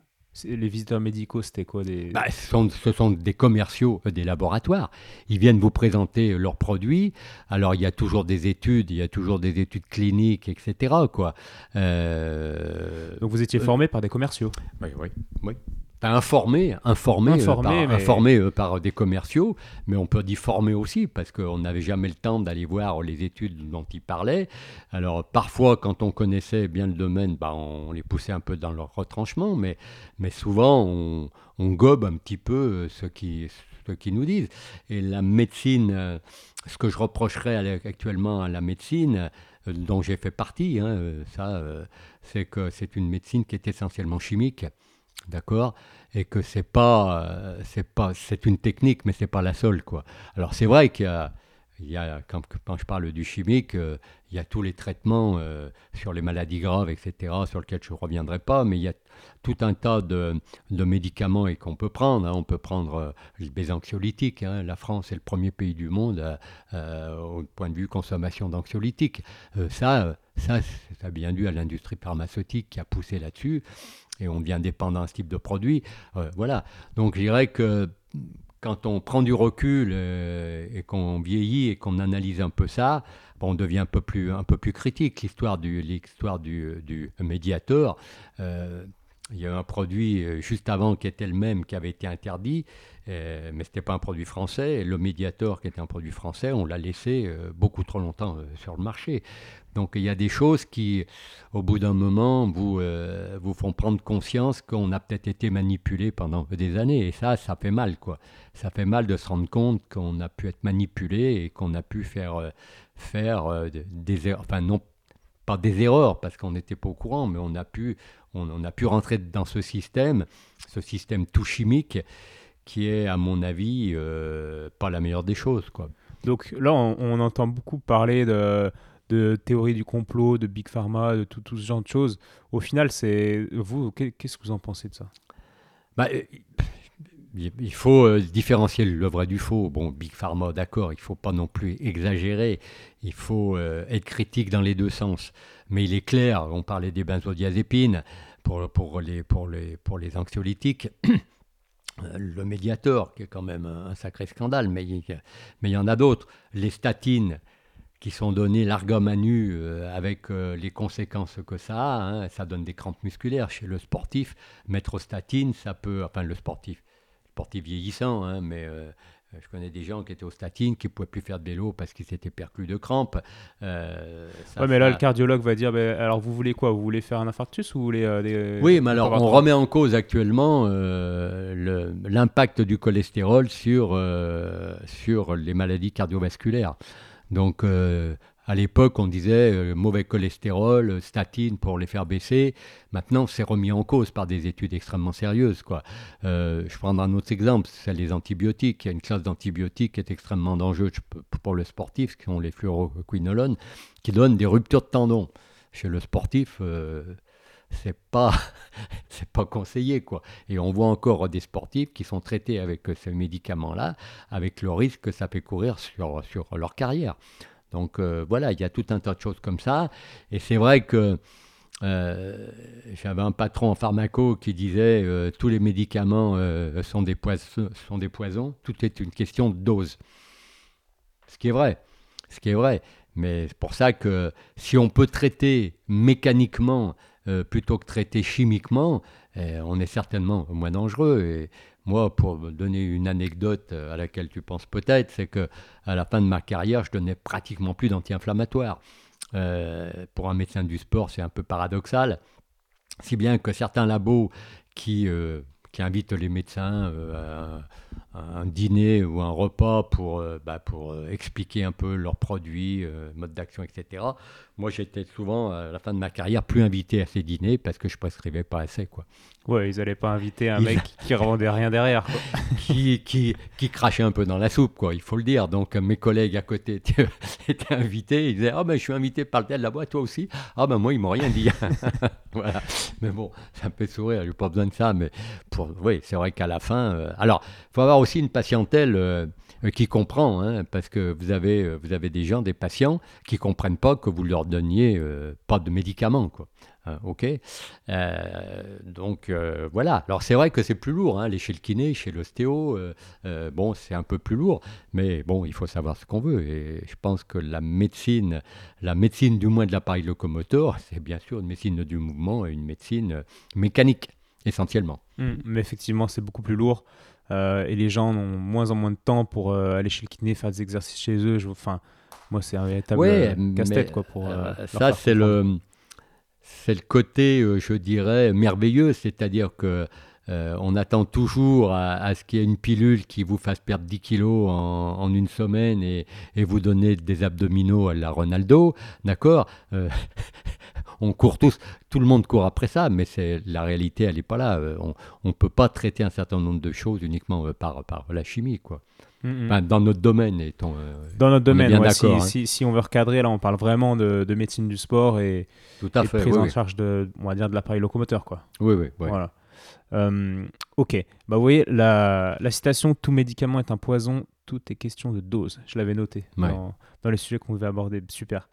S2: les visiteurs médicaux, c'était quoi des...
S1: Bah, ce, sont, des commerciaux euh, des laboratoires. Ils viennent vous présenter leurs produits. Alors, il y a toujours des études, il y a toujours des études cliniques, etc. Quoi.
S2: Euh, Donc, vous étiez formé par des commerciaux
S1: Oui, oui. oui informé, informé, informé, euh, par, euh, par, des commerciaux, mais on peut dire formé aussi parce qu'on n'avait jamais le temps d'aller voir les études dont ils parlaient. Alors parfois, quand on connaissait bien le domaine, bah, on les poussait un peu dans leur retranchement, mais, mais souvent on, gobe un petit peu euh, ce qui, ce qu'ils nous disent. Et la médecine, ce que je reprocherais actuellement à la médecine, dont j'ai fait partie, hein, ça, c'est que c'est une médecine qui est essentiellement chimique. D'accord Et que c'est pas, euh, c'est pas, c'est une technique, mais c'est pas la seule, quoi. Alors c'est vrai qu'il y a, quand, je parle du chimique, euh, il y a tous les traitements euh, sur les maladies graves, etc., sur lesquels je ne reviendrai pas, mais il y a tout un tas de, médicaments et qu'on peut prendre. Hein. On peut prendre les anxiolytiques. Hein. La France est le premier pays du monde au point de vue consommation d'anxiolytiques. ça, ça, ça a bien dû à l'industrie pharmaceutique qui a poussé là-dessus et on devient dépendant de ce type de produit. Euh, voilà. Donc je dirais que quand on prend du recul euh, et qu'on vieillit et qu'on analyse un peu ça, on devient un peu plus, un peu plus critique. L'histoire du, l'histoire du, du médiateur, euh, il y a un produit juste avant qui était le même, qui avait été interdit, mais ce n'était pas un produit français. Le médiateur, qui était un produit français, on l'a laissé beaucoup trop longtemps sur le marché. Donc il y a des choses qui, au bout d'un moment, vous, euh, vous font prendre conscience qu'on a peut-être été manipulé pendant des années. Et ça, ça fait mal, quoi. Ça fait mal de se rendre compte qu'on a pu être manipulé et qu'on a pu faire, euh, faire euh, des erreurs, enfin non, pas des erreurs parce qu'on n'était pas au courant, mais on a pu, on, a pu rentrer dans ce système, ce système tout chimique, qui est, à mon avis, euh, pas la meilleure des choses. Quoi.
S2: Donc là, on, entend beaucoup parler de, de, théorie du complot, de Big Pharma, de tout, tout ce genre de choses. Au final, c'est vous, qu'est-ce que vous en pensez de ça?
S1: Bah, il faut euh, différencier le vrai du faux. Bon, Big Pharma, d'accord, il ne faut pas non plus exagérer. Il faut euh, être critique dans les deux sens. Mais il est clair, on parlait des benzodiazépines pour, pour, les, pour, les, pour les anxiolytiques. Le médiateur, qui est quand même un sacré scandale, mais il, mais y en a d'autres. Les statines qui sont données l'argum à nu euh, avec les conséquences que ça a. Hein. ça donne des crampes musculaires chez le sportif. Mettre aux statines, ça peut, enfin le sportif, sportif vieillissant, hein, mais euh, je connais des gens qui étaient aux statines, qui ne pouvaient plus faire de vélo parce qu'ils s'étaient perclus de crampes.
S2: Euh, mais là, le cardiologue va dire alors vous voulez quoi? Vous voulez faire un infarctus ou vous voulez
S1: euh, Oui, mais alors on remet en cause actuellement l'impact du cholestérol sur, sur les maladies cardiovasculaires. Donc, à l'époque, on disait euh, mauvais cholestérol, euh, statine pour les faire baisser. Maintenant, c'est remis en cause par des études extrêmement sérieuses. Quoi. Euh, je prends un autre exemple, c'est les antibiotiques. Il y a une classe d'antibiotiques qui est extrêmement dangereuse pour le sportif, qui sont les fluoroquinolones, qui donnent des ruptures de tendons. Chez le sportif, euh, c'est pas pas conseillé quoi. Et on voit encore des sportifs qui sont traités avec ces médicaments-là, avec le risque que ça peut courir sur, sur leur carrière. Donc euh, voilà, il y a tout un tas de choses comme ça. Et c'est vrai que euh, j'avais un patron en pharmaco qui disait euh, tous les médicaments sont, des poisons, tout est une question de dose. Ce qui est vrai, ce qui est vrai. Mais c'est pour ça que si on peut traiter mécaniquement plutôt que traiter chimiquement, on est certainement moins dangereux. Moi, pour donner une anecdote à laquelle tu penses peut-être, c'est que à la fin de ma carrière, je donnais pratiquement plus d'anti-inflammatoires. Euh, pour un médecin du sport, c'est un peu paradoxal, si bien que certains labos qui, euh, qui invitent les médecins euh, à, un dîner ou un repas pour, bah, pour expliquer un peu leurs produits, mode d'action, etc. Moi, j'étais souvent, à la fin de ma carrière, plus invité à ces dîners parce que je prescrivais pas assez. Quoi.
S2: Ouais, ils n'allaient pas inviter un mec qui revendait rien derrière.
S1: qui, qui, qui, crachait un peu dans la soupe, quoi, il faut le dire. Donc mes collègues à côté étaient, invités. Ils disaient Ah ben je suis invité par le tel là-bas, toi aussi Ah ben moi, ils m'ont rien dit. voilà. Mais bon, ça me fait sourire, j'ai pas besoin de ça. Mais pour... oui, c'est vrai qu'à la fin. Euh, alors, il faut avoir aussi une patientèle. Euh, qui comprend, hein, parce que vous avez, euh, vous avez des gens, des patients qui comprennent pas que vous leur donniez pas de médicaments. Quoi. Hein, ok euh, Donc euh, voilà. Alors c'est vrai que c'est plus lourd, hein, aller chez le kiné, chez l'ostéo, euh, bon, c'est un peu plus lourd, mais bon, il faut savoir ce qu'on veut. Et je pense que la médecine, la médecine du moins de l'appareil locomoteur, c'est bien sûr une médecine du mouvement et une médecine mécanique, essentiellement.
S2: Mmh, mais effectivement, c'est beaucoup plus lourd. et les gens ont moins en moins de temps pour aller chez le kiné, faire des exercices chez eux. enfin, moi, c'est un véritable casse-tête. quoi, pour,
S1: ça, c'est le c'est le côté, euh, je dirais, merveilleux, c'est-à-dire que euh, on attend toujours à, ce qu'il y ait une pilule qui vous fasse perdre 10 kilos en, une semaine et, vous donner des abdominaux à la Ronaldo, d'accord euh, On court tous, tout le monde court après ça, mais c'est la réalité, elle n'est pas là. On ne peut pas traiter un certain nombre de choses uniquement par, par la chimie, quoi. Mm-hmm. dans notre domaine, étant,
S2: euh, dans notre domaine, hein. si, si, on veut recadrer, là, on parle vraiment de, médecine du sport et,
S1: Tout à
S2: fait, prise en charge de, on va dire, de l'appareil locomoteur, quoi.
S1: Oui, oui,
S2: Voilà. Euh, ok. Bah, vous voyez, la, la, citation "Tout médicament est un poison, tout est question de dose". Je l'avais noté dans, dans, les sujets qu'on devait aborder. Super.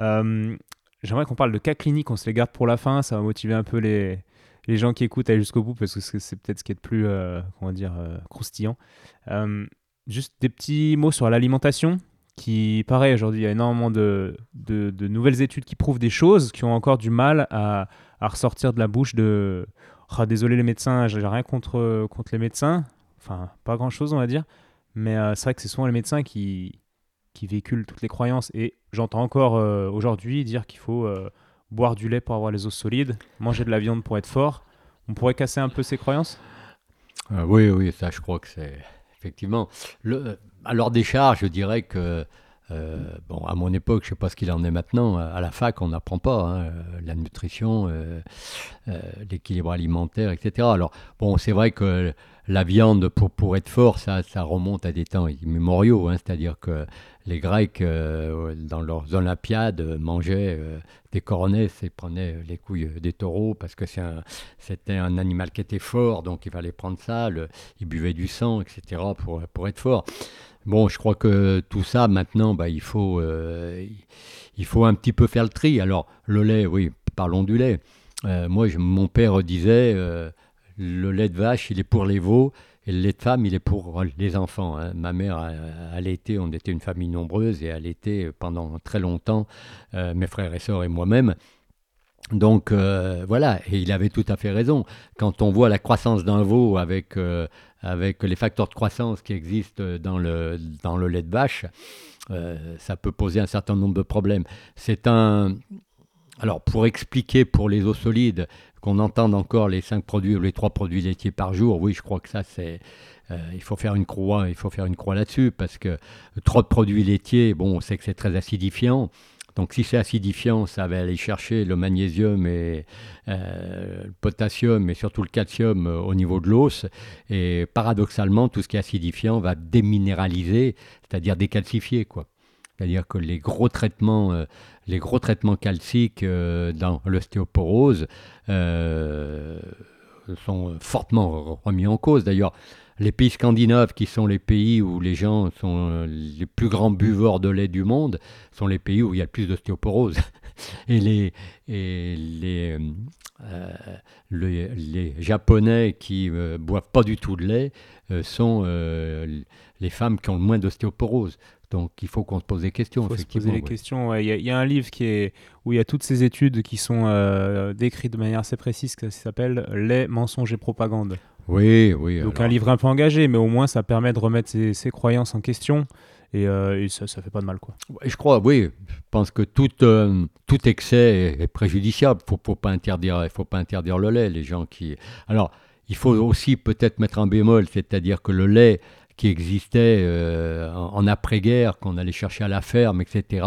S2: Euh, j'aimerais qu'on parle de cas cliniques. On se les garde pour la fin. Ça va motiver un peu les les gens qui écoutent à jusqu'au bout parce que c'est peut-être ce qui est le plus comment dire croustillant juste des petits mots sur l'alimentation, qui, pareil, aujourd'hui, il y a énormément de, de, nouvelles études qui prouvent des choses qui ont encore du mal à, à ressortir de la bouche de. Oh, désolé les médecins, j'ai rien contre, contre les médecins, enfin, pas grand-chose, on va dire, mais euh, c'est vrai que c'est souvent les médecins qui, qui véhiculent toutes les croyances. Et j'entends encore euh, aujourd'hui dire qu'il faut euh, boire du lait pour avoir les os solides, manger de la viande pour être fort. On pourrait casser un peu ces croyances?
S1: Oui, oui, ça, je crois que c'est effectivement. Le, à leur décharge, je dirais que bon, à mon époque, je ne sais pas ce qu'il en est maintenant. À la fac, on n'apprend pas hein, la nutrition, l'équilibre alimentaire, etc. Alors, bon, c'est vrai que la viande, pour, pour être fort, ça, ça remonte à des temps immémoriaux. Hein, C'est-à-dire que les Grecs, euh, dans leurs Olympiades, mangeaient euh, des coronets et prenaient les couilles des taureaux parce que c'était un, animal qui était fort, donc il fallait prendre ça. ils buvaient du sang, etc. pour, pour être fort. Bon, je crois que tout ça, maintenant, bah, il, faut, euh, il faut un petit peu faire le tri. Alors, le lait, oui, parlons du lait. moi, mon père disait le lait de vache, il est pour les veaux, et le lait de femme, il est pour les enfants. Hein. Ma mère, elle était, on était une famille nombreuse, et elle était pendant très longtemps, euh, mes frères et sœurs et moi-même. Donc euh, voilà, et il avait tout à fait raison. Quand on voit la croissance d'un veau avec, euh, avec les facteurs de croissance qui existent dans le, dans le lait de vache, ça peut poser un certain nombre de problèmes. C'est un, alors, pour expliquer pour les eaux solides qu'on entende encore les cinq produits ou les trois produits laitiers par jour, oui, je crois que ça, c'est. Euh, il faut faire une croix, il faut faire une croix là-dessus parce que trop de produits laitiers, bon, on sait que c'est très acidifiant. Donc si c'est acidifiant, ça va aller chercher le magnésium et euh, le potassium et surtout le calcium euh, au niveau de l'os. Et paradoxalement, tout ce qui est acidifiant va déminéraliser, c'est-à-dire décalcifier. Quoi. C'est-à-dire que les gros traitements, euh, les gros traitements calciques euh, dans l'ostéoporose euh, sont fortement remis en cause. D'ailleurs, les pays scandinaves, qui sont les pays où les gens sont les plus grands buveurs de lait du monde, sont les pays où il y a le plus d'ostéoporose. Et les, et les, les, Japonais qui ne boivent pas du tout de lait sont les femmes qui ont le moins d'ostéoporose. Donc il faut qu'on se pose des questions.
S2: Il faut se poser des questions. Il y, a un livre qui est, où il y a toutes ces études qui sont euh, décrites de manière assez précise, qui s'appelle Les mensonges et propagande.
S1: Oui, oui.
S2: Donc un livre un peu engagé, mais au moins ça permet de remettre ses, croyances en question. Et, euh, ça, ça fait pas de mal. Quoi.
S1: Je crois, oui. Je pense que tout, euh, tout excès est, préjudiciable. Il faut, faut pas interdire, faut pas interdire le lait. Les gens qui. Alors, il faut aussi peut-être mettre un bémol, c'est-à-dire que le lait qui existait euh, en, après-guerre, qu'on allait chercher à la ferme, etc.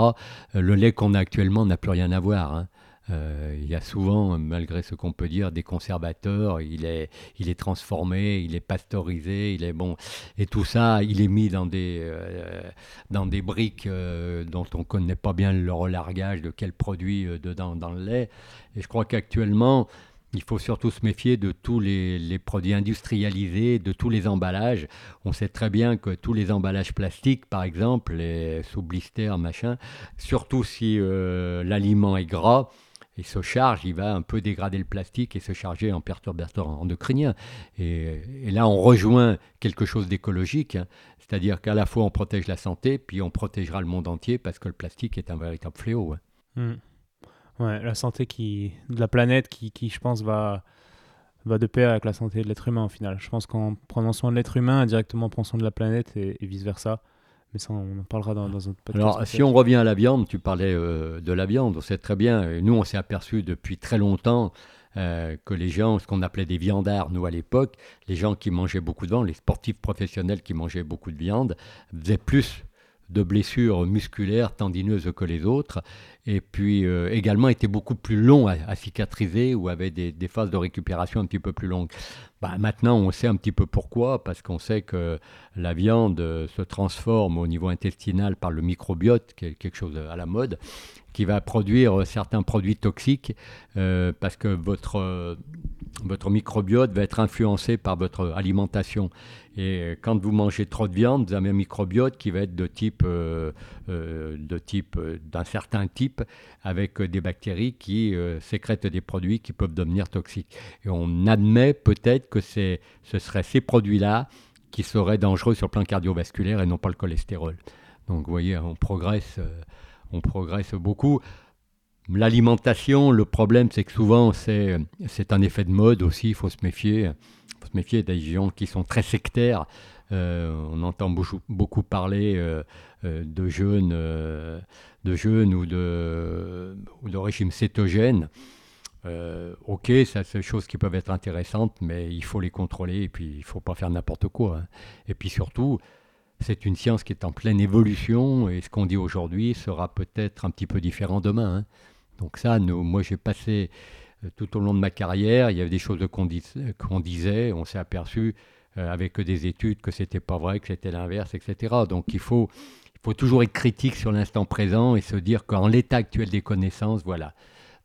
S1: Euh, le lait qu'on a actuellement n'a plus rien à voir. Hein. Euh, il y a souvent, malgré ce qu'on peut dire, des conservateurs. Il est, il est transformé, il est pasteurisé, il est bon. Et tout ça, il est mis dans des, dans des briques dont on ne connaît pas bien le relargage de quel produit dedans dans le lait. Et je crois qu'actuellement, il faut surtout se méfier de tous les, produits industrialisés, de tous les emballages. On sait très bien que tous les emballages plastiques, par exemple, les sous blister, machin, surtout si euh, l'aliment est gras, il se charge, il va un peu dégrader le plastique et se charger en perturbateur endocrinien. Et, et là, on rejoint quelque chose d'écologique, hein. c'est-à-dire qu'à la fois on protège la santé, puis on protégera le monde entier parce que le plastique est un véritable fléau. Hein.
S2: Mmh. Ouais, la santé qui, de la planète qui, qui, je pense, va, va de pair avec la santé de l'être humain au final. Je pense qu'en prenant soin de l'être humain, directement prend soin de la planète et, vice-versa. Mais ça, on en parlera dans, dans un podcast.
S1: Alors, si on revient à la viande, tu parlais euh, de la viande, on sait très bien, nous, on s'est aperçu depuis très longtemps euh, que les gens, ce qu'on appelait des viandards, nous à l'époque, les gens qui mangeaient beaucoup de viande, les sportifs professionnels qui mangeaient beaucoup de viande, faisaient plus de blessures musculaires tendineuses que les autres, et puis euh, également étaient beaucoup plus longs à, cicatriser ou avaient des, phases de récupération un petit peu plus longues. Bah, maintenant, on sait un petit peu pourquoi, parce qu'on sait que la viande se transforme au niveau intestinal par le microbiote, qui est quelque chose à la mode, qui va produire certains produits toxiques, euh, parce que votre, votre microbiote va être influencé par votre alimentation. Et euh, quand vous mangez trop de viande, vous avez un microbiote qui va être de type, euh, euh, de type, d'un certain type, avec des bactéries qui sécrètent des produits qui peuvent devenir toxiques. Et on admet peut-être que ce seraient ces produits-là qui seraient dangereux sur le plan cardiovasculaire et non pas le cholestérol. Donc vous voyez, on progresse, on progresse beaucoup. L'alimentation, le problème, c'est que souvent, c'est un effet de mode aussi, il faut se méfier faut se méfier des gens qui sont très sectaires. Euh, on entend beaucoup, beaucoup parler euh, euh, de jeûne, de jeûne ou de, ou de régime cétogène. ok, ça c'est des choses qui peuvent être intéressantes, mais il faut les contrôler et puis il ne faut pas faire n'importe quoi. Hein. Et puis surtout, c'est une science qui est en pleine évolution et ce qu'on dit aujourd'hui sera peut-être un petit peu différent demain. Hein. Donc ça, moi j'ai passé euh, tout au long de ma carrière, il y avait des choses qu'on disait, on s'est aperçu euh, avec des études que c'était pas vrai, que c'était l'inverse, etc. Donc il faut, faut toujours être critique sur l'instant présent et se dire qu'en l'état actuel des connaissances, voilà.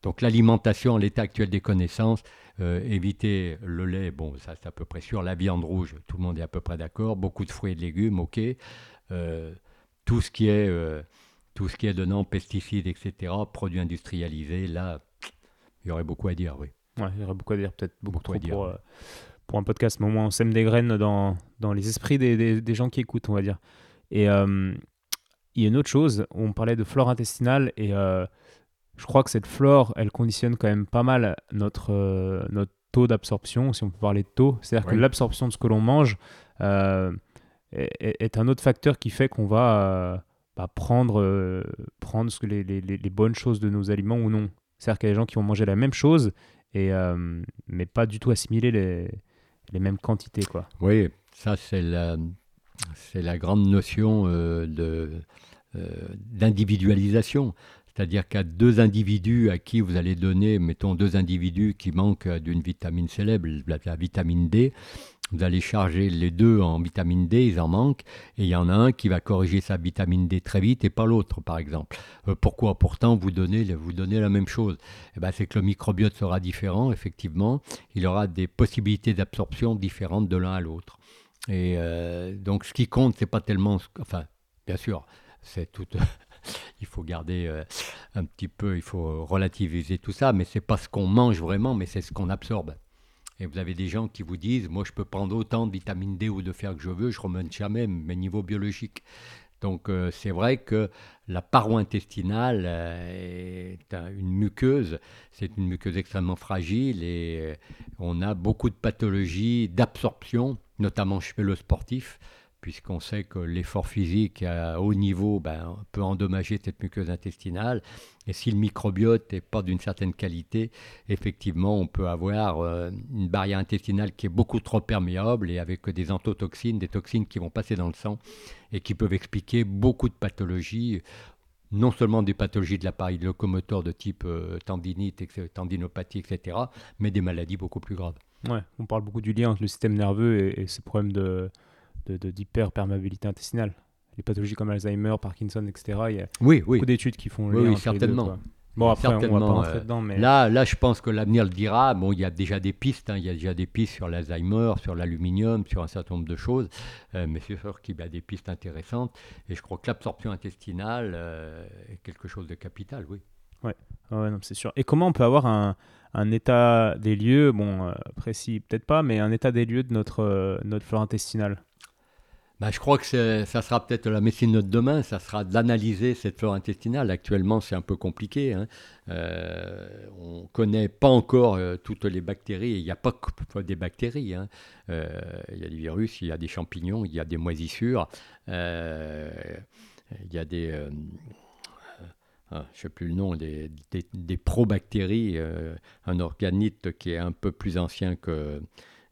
S1: Donc l'alimentation en l'état actuel des connaissances, euh, éviter le lait, bon, ça c'est à peu près sûr. La viande rouge, tout le monde est à peu près d'accord. Beaucoup de fruits et de légumes, ok. Euh, tout ce qui est euh, tout ce qui est dedans, pesticides, etc., produits industrialisés, là, il y aurait beaucoup à dire, oui.
S2: Ouais, il y aurait beaucoup à dire, peut-être beaucoup, trop à dire. Pour, pour, un podcast, mais au moins on sème des graines dans, dans les esprits des, des, des, gens qui écoutent, on va dire. Et il y a une autre chose, on parlait de flore intestinale, et je crois que cette flore, elle conditionne quand même pas mal notre, euh, notre taux d'absorption, si on peut parler de taux. C'est-à-dire que l'absorption de ce que l'on mange euh, est, un autre facteur qui fait qu'on va euh, bah, prendre, prendre ce que les, les, les, bonnes choses de nos aliments ou non. C'est-à-dire qu'il y a des gens qui vont manger la même chose, et, mais pas du tout assimiler les, les mêmes quantités. Quoi.
S1: Oui, ça c'est la, c'est la grande notion de, d'individualisation. C'est-à-dire qu'à deux individus à qui vous allez donner, mettons deux individus qui manquent d'une vitamine célèbre, la, vitamine D, vous allez charger les deux en vitamine D, ils en manquent, et il y en a un qui va corriger sa vitamine D très vite et pas l'autre, par exemple. Euh, pourquoi Pourtant, vous donnez, vous la même chose? Eh ben, c'est que le microbiote sera différent, effectivement. Il aura des possibilités d'absorption différentes de l'un à l'autre. Et euh, donc, ce qui compte, c'est pas tellement, enfin, bien sûr, c'est tout il faut garder euh, un petit peu, il faut relativiser tout ça, mais c'est pas ce qu'on mange vraiment, mais c'est ce qu'on absorbe. Et vous avez des gens qui vous disent, moi je peux prendre autant de vitamine D ou de fer que je veux, je remonte jamais mes niveaux biologiques. Donc euh, c'est vrai que la paroi intestinale euh, est une muqueuse, c'est une muqueuse extrêmement fragile et on a beaucoup de pathologies d'absorption, notamment chez le sportif puisqu'on sait que l'effort physique à haut niveau ben, peut endommager cette muqueuse intestinale. Et si le microbiote n'est pas d'une certaine qualité, effectivement, on peut avoir euh, une barrière intestinale qui est beaucoup trop perméable et avec des entotoxines, des toxines qui vont passer dans le sang et qui peuvent expliquer beaucoup de pathologies non seulement des pathologies de l'appareil locomoteur de type euh, tendinite, tendinopathie, etc., mais des maladies beaucoup plus graves.
S2: Ouais, on parle beaucoup du lien entre le système nerveux et, et ces problèmes de, d'hyperperméabilité intestinale. Les pathologies comme Alzheimer, Parkinson, etc. Il y a beaucoup d'études qui font
S1: oui, oui certainement. bon, après, on va pas rentrer euh, dedans. Mais... Là, là, je pense que l'avenir le dira. Bon, il y a déjà des pistes. Hein. il y a déjà des pistes sur l'Alzheimer, sur l'aluminium, sur un certain nombre de choses. Euh, mais c'est sûr qu'il y a des pistes intéressantes. Et je crois que l'absorption intestinale euh, est quelque chose de capital, oui.
S2: Ouais, ouais c'est sûr. Et comment on peut avoir un, un état des lieux, bon, précis peut-être pas, mais un état des lieux de notre, notre flore intestinale?
S1: Bah, je crois que ça sera peut-être la médecine de demain, ça sera d'analyser cette flore intestinale. Actuellement, c'est un peu compliqué. Hein. Euh, on ne connaît pas encore euh, toutes les bactéries. Il n'y a pas que des bactéries. Hein. Euh, il y a des virus, il y a des champignons, il y a des moisissures, il y a des... Ah, je ne sais plus le nom, des, probactéries, un organite qui est un peu plus ancien que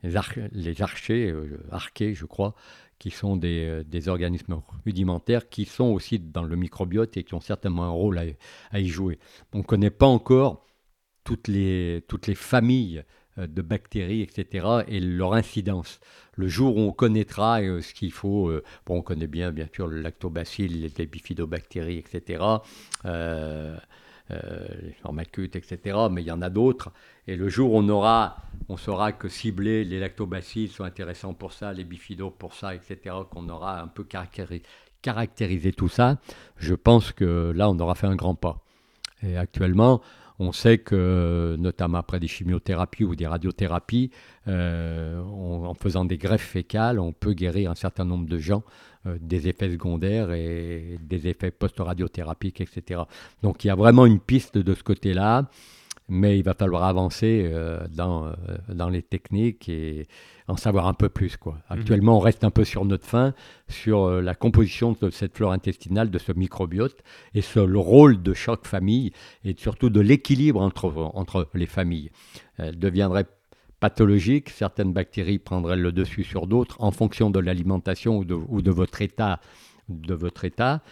S1: les, les archers, archées, je crois, qui sont des, euh, organismes rudimentaires, qui sont aussi dans le microbiote et qui ont certainement un rôle à, y jouer. On ne connaît pas encore toutes les, toutes les familles euh, de bactéries, etc., et leur incidence. Le jour où on connaîtra euh, ce qu'il faut, bon, on connaît bien, bien sûr, le lactobacille, les bifidobactéries, etc., les formacutes, etc., mais il y en a d'autres. Et le jour où on aura, on saura que cibler les lactobacilles sont intéressants pour ça, les bifidos pour ça, etc., qu'on aura un peu caractérisé, tout ça, je pense que là, on aura fait un grand pas. Et actuellement, on sait que, notamment après des chimiothérapies ou des radiothérapies, euh, en faisant des greffes fécales, on peut guérir un certain nombre de gens euh, des effets secondaires et des effets post-radiothérapiques, etc. Donc il y a vraiment une piste de ce côté-là mais il va falloir avancer euh, dans, euh, dans les techniques et en savoir un peu plus. Quoi. Mhm. Actuellement, on reste un peu sur notre fin, sur euh, la composition de cette flore intestinale, de ce microbiote, et sur le rôle de chaque famille, et surtout de l'équilibre entre, entre les familles. Elle deviendrait pathologiques, certaines bactéries prendraient le dessus sur d'autres en fonction de l'alimentation ou de, ou de votre état, de votre état.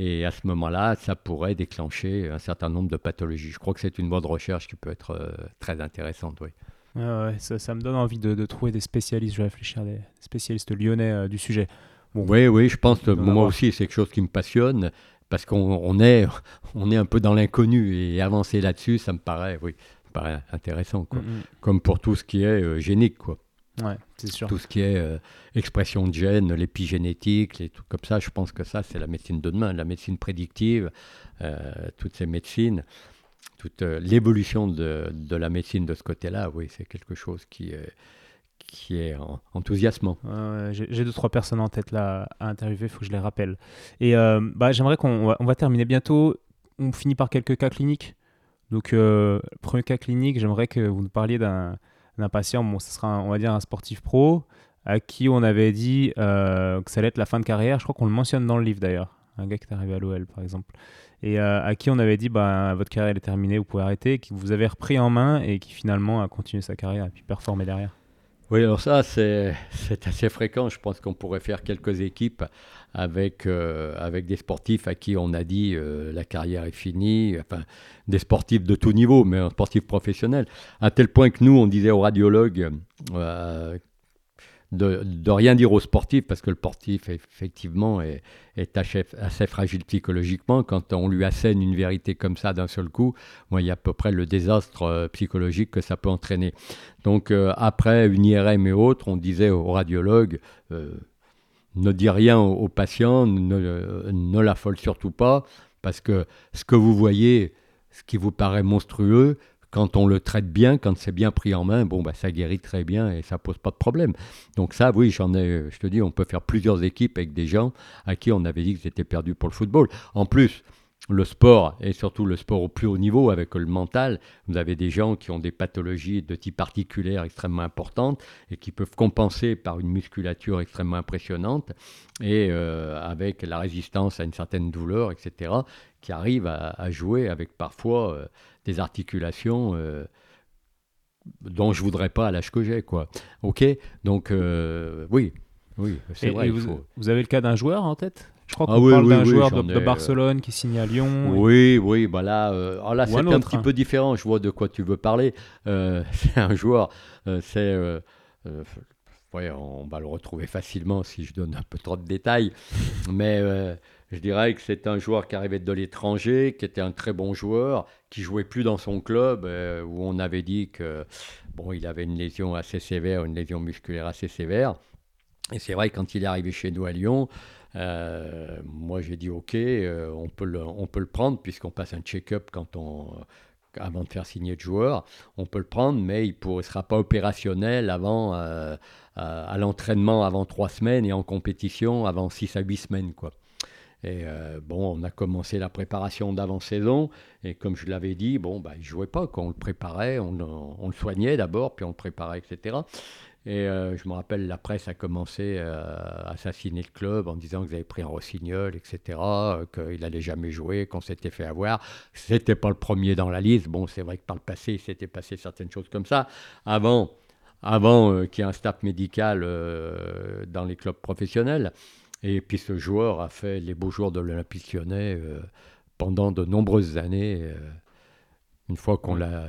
S1: Et à ce moment-là, ça pourrait déclencher un certain nombre de pathologies. Je crois que c'est une voie de recherche qui peut être euh, très intéressante. Oui.
S2: ouais, ça, ça, me donne envie de, de, trouver des spécialistes, je vais réfléchir, des spécialistes lyonnais euh, du sujet.
S1: Bon, oui, oui, je pense que moi aussi, c'est quelque chose qui me passionne parce qu'on on est, on est un peu dans l'inconnu et avancer là-dessus, ça me paraît, oui, ça me paraît intéressant. Quoi. Mm -hmm. Comme pour tout ce qui est euh, génique. Quoi.
S2: Ouais, c'est sûr.
S1: Tout ce qui est euh, expression de gènes, l'épigénétique, les trucs comme ça, je pense que ça, c'est la médecine de demain, la médecine prédictive, euh, toutes ces médecines, toute euh, l'évolution de, de, la médecine de ce côté-là, oui, c'est quelque chose qui est, qui est en, enthousiasmant.
S2: J'ai deux, trois personnes en tête là à interviewer, il faut que je les rappelle. Et bah, j'aimerais qu'on va, on va terminer bientôt. On finit par quelques cas cliniques. Donc, premier cas clinique, j'aimerais que vous nous parliez d'un d'un patient, bon, ce sera, un, on va dire, un sportif pro, à qui on avait dit euh, que ça allait être la fin de carrière. Je crois qu'on le mentionne dans le livre d'ailleurs. Un gars qui est arrivé à l'OL, par exemple. Et euh, à qui on avait dit, bah, votre carrière est terminée, vous pouvez arrêter, qui vous avez repris en main et qui finalement a continué sa carrière et puis performé derrière.
S1: Oui, alors ça, c'est assez fréquent. Je pense qu'on pourrait faire quelques équipes avec, euh, avec des sportifs à qui on a dit euh, la carrière est finie, enfin, des sportifs de tout niveau, mais un sportif professionnel. À tel point que nous, on disait aux radiologues euh, de, de, rien dire aux sportifs, parce que le sportif, effectivement, est, est assez, fragile psychologiquement. Quand on lui assène une vérité comme ça d'un seul coup, bon, il y a à peu près le désastre psychologique que ça peut entraîner. Donc, après une IRM et autres, on disait aux radiologues, ne dis rien aux, patients, ne, ne l'affole surtout pas, parce que ce que vous voyez, ce qui vous paraît monstrueux, quand on le traite bien, quand c'est bien pris en main, bon, bah, ça guérit très bien et ça pose pas de problème. Donc ça, oui, j'en ai, je te dis, on peut faire plusieurs équipes avec des gens à qui on avait dit qu'ils étaient perdus pour le football. En plus, le sport, et surtout le sport au plus haut niveau avec le mental, vous avez des gens qui ont des pathologies de type articulaire extrêmement importantes et qui peuvent compenser par une musculature extrêmement impressionnante et euh, avec la résistance à une certaine douleur, etc., qui arrivent à, à jouer avec parfois euh, des articulations euh, dont je voudrais pas à l'âge que j'ai, quoi. Ok, donc oui, oui, c'est vrai.
S2: Et vous,
S1: faut...
S2: vous, avez le cas d'un joueur en tête? Je crois qu'on ah oui, parle oui, d'un oui, joueur de, de, Barcelone qui signe à Lyon.
S1: Oui, et... oui, bah là, euh, alors là c'est un, un, petit hein. peu différent. Je vois de quoi tu veux parler. Euh, c'est un joueur, euh, c'est. Ouais, on va le retrouver facilement si je donne un peu trop de détails. Mais je dirais que c'est un joueur qui arrivait de l'étranger, qui était un très bon joueur, qui jouait plus dans son club, où on avait dit que bon, il avait une lésion assez sévère, une lésion musculaire assez sévère. Et c'est vrai, quand il est arrivé chez nous à Lyon, euh, moi, j'ai dit OK, euh, on, peut le, le prendre puisqu'on passe un check-up quand on, avant de faire signer de joueur. On peut le prendre, mais il ne sera pas opérationnel avant, euh, à, l'entraînement avant trois semaines et en compétition avant six à huit semaines. Quoi. Et euh, bon, on a commencé la préparation d'avant-saison. Et comme je l'avais dit, bon, bah, il ne jouait pas. On le préparait, on, on le soignait d'abord, puis on le préparait, etc. Et euh, je me rappelle, la presse a commencé euh, à assassiner le club en disant qu'ils avaient pris un rossignol, etc., euh, qu'il n'allait jamais jouer, qu'on s'était fait avoir. C'était pas le premier dans la liste. Bon, c'est vrai que par le passé, il s'était passé certaines choses comme ça. Avant, avant euh, qu'il y ait un staff médical euh, dans les clubs professionnels. Et puis ce joueur a fait les beaux jours de l'Olympique lyonnais pendant de nombreuses années, une fois qu'on l'a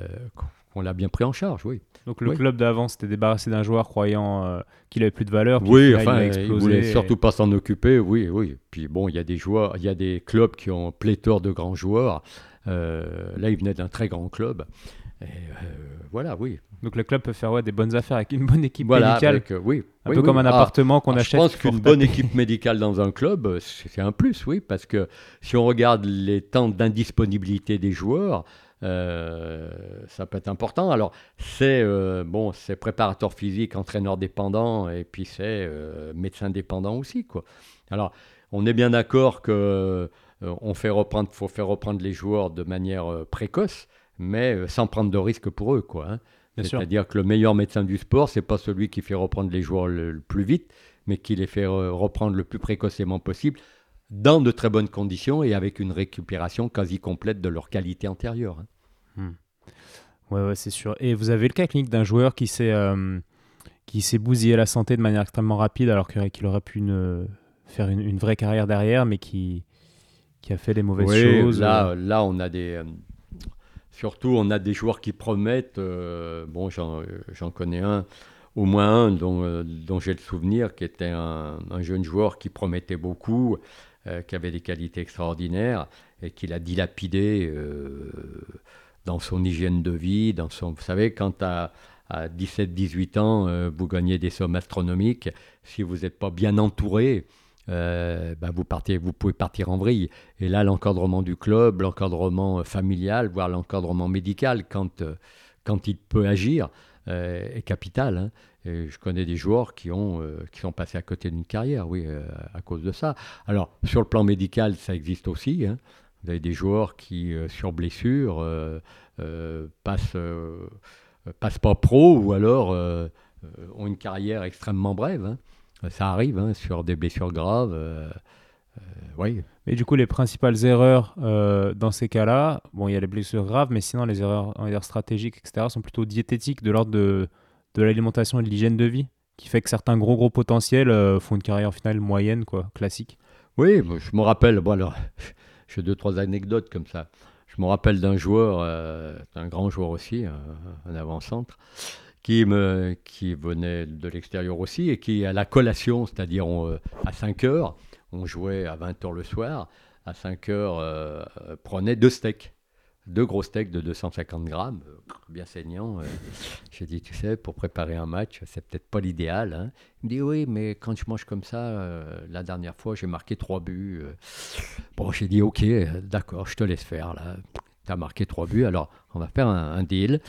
S1: on l'a bien pris en charge, oui.
S2: Donc le oui. club d'avant s'était débarrassé d'un joueur croyant euh, qu'il avait plus de valeur.
S1: Oui, enfin, il, il voulait et... surtout pas s'en occuper, oui, oui. Puis bon, il y a des joueurs, il y a des clubs qui ont pléthore de grands joueurs. Euh, là, il venait d'un très grand club. Et, euh, voilà, oui.
S2: Donc le club peut faire ouais, des bonnes affaires avec une bonne équipe voilà, médicale.
S1: Avec, oui.
S2: Un
S1: oui,
S2: peu
S1: oui.
S2: comme un
S1: ah,
S2: appartement qu'on
S1: ah,
S2: achète.
S1: Je pense qu'une bonne équipe médicale dans un club, c'est un plus, oui, parce que si on regarde les temps d'indisponibilité des joueurs, ça peut être important. Alors, c'est euh, bon, c'est préparateur physique, entraîneur dépendant, et puis c'est euh, médecin dépendant aussi, quoi. Alors, on est bien d'accord que euh, on fait reprendre, faut faire reprendre les joueurs de manière euh, précoce, mais euh, sans prendre de risques pour eux, quoi. Hein. C'est-à-dire que le meilleur médecin du sport, c'est pas celui qui fait reprendre les joueurs le, le plus vite, mais qui les fait reprendre le plus précocement possible dans de très bonnes conditions et avec une récupération quasi complète de leur qualité antérieure. Hein.
S2: Hmm. Ouais, ouais, c'est sûr. Et vous avez le cas clinique d'un joueur qui s'est qui s'est bousillé la santé de manière extrêmement rapide alors qu'il aurait pu faire une, vraie carrière derrière, mais qui, qui a fait les mauvaises choses.
S1: Là, là, on a des. surtout, on a des joueurs qui promettent. bon, j'en connais un au moins un dont, dont j'ai le souvenir, qui était un, un, jeune joueur qui promettait beaucoup, euh, qui avait des qualités extraordinaires et qu'il a dilapidé euh, dans son hygiène de vie, dans son... Vous savez, quand à, à 17-18 ans, euh, vous gagnez des sommes astronomiques, si vous n'êtes pas bien entouré, bah, vous, partez, vous pouvez partir en vrille. Et là, l'encadrement du club, l'encadrement familial, voire l'encadrement médical, quand, quand il peut agir, est capital. Hein je connais des joueurs qui, ont, euh, qui sont passés à côté d'une carrière, oui, euh, à cause de ça. Alors, sur le plan médical, ça existe aussi. Hein. Vous avez des joueurs qui, euh, sur blessure, passent, passent pas pro ou alors ont une carrière extrêmement brève. Hein. Ça arrive hein, sur des blessures graves. oui.
S2: Mais du coup, les principales erreurs dans ces cas-là, bon, il y a les blessures graves, mais sinon, les erreurs, erreurs stratégiques, etc., sont plutôt diététiques de l'ordre de de l'alimentation et de l'hygiène de vie qui fait que certains gros gros potentiels euh, font une carrière finale moyenne, quoi, classique.
S1: Oui, je me rappelle, bon alors, j'ai deux, trois anecdotes comme ça. Je me rappelle d'un joueur, euh, un grand joueur aussi, un, avant-centre, qui, me, qui venait de l'extérieur aussi et qui, à la collation, c'est-à-dire à 5 heures, on jouait à 20 heures le soir, à 5 heures, euh, prenait deux steaks deux gros steaks de 250 grammes, euh, bien saignants. Euh. J'ai dit, tu sais, pour préparer un match, c'est peut-être pas l'idéal. Hein. Il me dit, oui, mais quand je mange comme ça, euh, la dernière fois, j'ai marqué trois buts. Bon, j'ai dit, ok, d'accord, je te laisse faire. là. Tu as marqué trois buts, alors on va faire un, deal.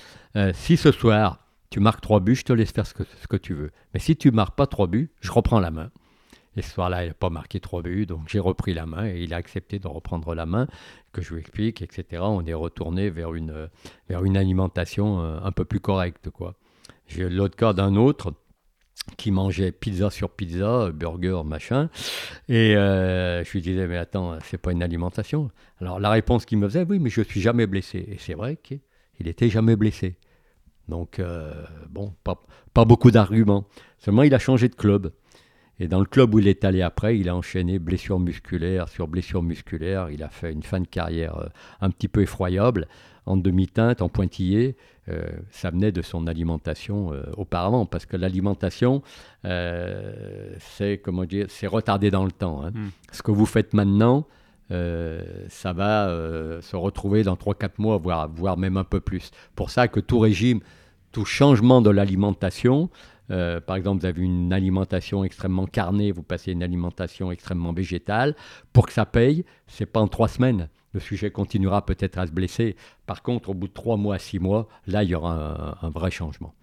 S1: si ce soir, tu marques trois buts, je te laisse faire ce que, ce que tu veux. Mais si tu marques pas trois buts, je reprends la main. Et ce soir-là, il n'a pas marqué trois buts, donc j'ai repris la main et il a accepté de reprendre la main, que je lui explique, etc. On est retourné vers une, vers une alimentation euh, un peu plus correcte. quoi. J'ai l'autre cas d'un autre qui mangeait pizza sur pizza, burger, machin. Et euh, je lui disais, mais attends, c'est pas une alimentation. Alors la réponse qu'il me faisait, oui, mais je suis jamais blessé. Et c'est vrai qu'il était jamais blessé. Donc, euh, bon, pas, pas beaucoup d'arguments. Seulement, il a changé de club. Et dans le club où il est allé après, il a enchaîné blessure musculaire sur blessure musculaire. Il a fait une fin de carrière euh, un petit peu effroyable, en demi-teinte, en pointillé. Euh, ça venait de son alimentation euh, auparavant, parce que l'alimentation, c'est comment dire, c'est retardé dans le temps. Hein. Hmm. Ce que vous faites maintenant, ça va se retrouver dans 3-4 mois, voire, voire même un peu plus. Pour ça que tout régime, tout changement de l'alimentation, euh, par exemple, vous avez une alimentation extrêmement carnée, vous passez une alimentation extrêmement végétale. Pour que ça paye, c'est pas en trois semaines. Le sujet continuera peut-être à se blesser. Par contre, au bout de trois mois, six mois, là, il y aura un, vrai changement.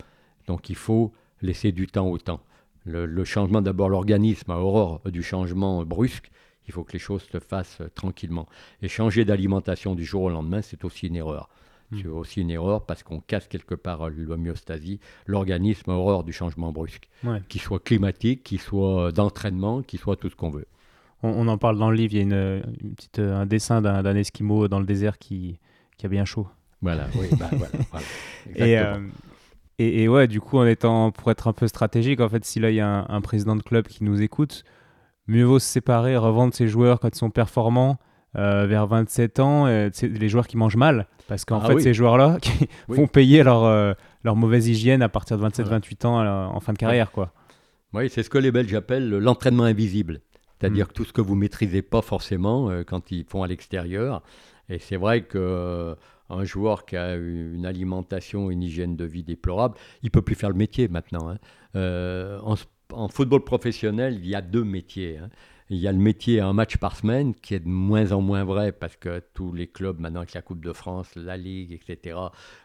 S1: Donc, il faut laisser du temps au temps. Le, changement, d'abord, l'organisme a horreur du changement brusque. Il faut que les choses se fassent tranquillement. Et changer d'alimentation du jour au lendemain, c'est aussi une erreur. C'est hmm. aussi une erreur parce qu'on casse quelque part l'homéostasie. L'organisme a horreur du changement brusque, qu'il soit climatique, qu'il soit d'entraînement, qu'il soit tout ce qu'on veut.
S2: On, en parle dans le livre, il y a une, petite, un dessin d'un Esquimau dans le désert qui, qui a bien chaud.
S1: Voilà, oui, bah, voilà,
S2: euh, Et, et, ouais, du coup, en étant, pour être un peu stratégique, en fait, si là il y a un, un président de club qui nous écoute, mieux vaut se séparer, revendre ses joueurs quand ils sont performants euh, vers 27 ans, euh, c'est les joueurs qui mangent mal. Parce qu'en ah fait, ces joueurs-là qui vont payer leur, euh, leur mauvaise hygiène à partir de 27-28 ans en fin de carrière. Quoi.
S1: Oui, c'est ce que les Belges appellent l'entraînement invisible. C'est-à-dire mm. que tout ce que vous maîtrisez pas forcément quand ils font à l'extérieur. Et c'est vrai que un joueur qui a une alimentation, une hygiène de vie déplorable, il peut plus faire le métier maintenant. Hein. en, en, football professionnel, il y a deux métiers. Hein. Il y a le métier un match par semaine qui est de moins en moins vrai parce que tous les clubs, maintenant avec la Coupe de France, la Ligue, etc.,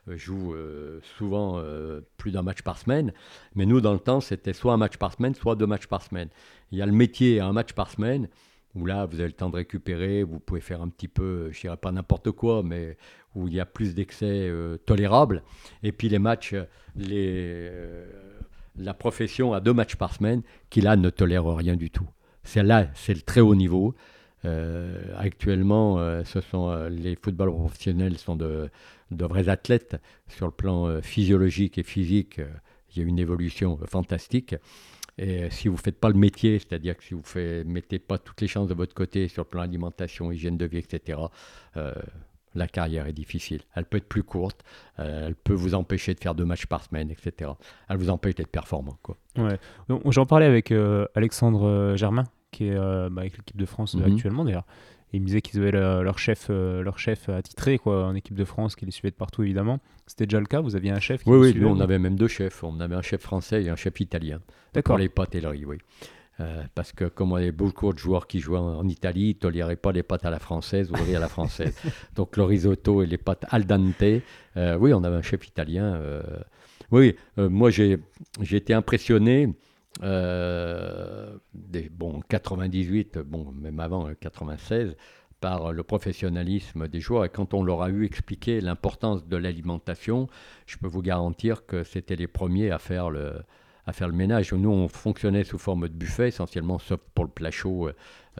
S1: euh, jouent euh, souvent euh, plus d'un match par semaine. Mais nous, dans le temps, c'était soit un match par semaine, soit deux matchs par semaine. Il y a le métier un match par semaine où là, vous avez le temps de récupérer, vous pouvez faire un petit peu, je dirais pas n'importe quoi, mais où il y a plus d'excès tolérables. Et puis les matchs, la profession a deux matchs par semaine qui là ne tolère rien du tout. C'est là, c'est le très haut niveau. actuellement, ce sont, les footballeurs professionnels sont de, de vrais athlètes sur le plan physiologique et physique. il y a une évolution fantastique. Et si vous ne faites pas le métier, c'est-à-dire que si vous ne mettez pas toutes les chances de votre côté sur le plan alimentation, hygiène de vie, etc., euh, la carrière est difficile. Elle peut être plus courte, euh, elle peut vous empêcher de faire deux matchs par semaine, etc. Elle vous empêche d'être performant. Quoi.
S2: Ouais. J'en parlais avec euh, Alexandre Germain, qui est bah, avec l'équipe de France mhm. actuellement d'ailleurs ils me disaient qu'ils avaient leur chef, euh, leur chef attitré quoi, en équipe de France, qui les suivait de partout évidemment. C'était déjà le cas? Vous aviez un chef qui
S1: Oui, oui, on avait même deux chefs. On avait un chef français et un chef italien.
S2: D'accord.
S1: Pour les pâtes et oui. Euh, parce que comme on avait beaucoup de joueurs qui jouaient en, Italie, ils ne toléraient pas les pâtes à la française ou à la française. Donc le risotto et les pâtes al dente, euh, oui, on avait un chef italien. oui, moi j'ai été impressionné euh, des, bon, 98, bon, même avant 96, euh, par le professionnalisme des joueurs. Et quand on leur a eu expliqué l'importance de l'alimentation, je peux vous garantir que c'était les premiers à faire le, à faire le ménage. Nous, on fonctionnait sous forme de buffet, essentiellement, sauf pour le plat chaud,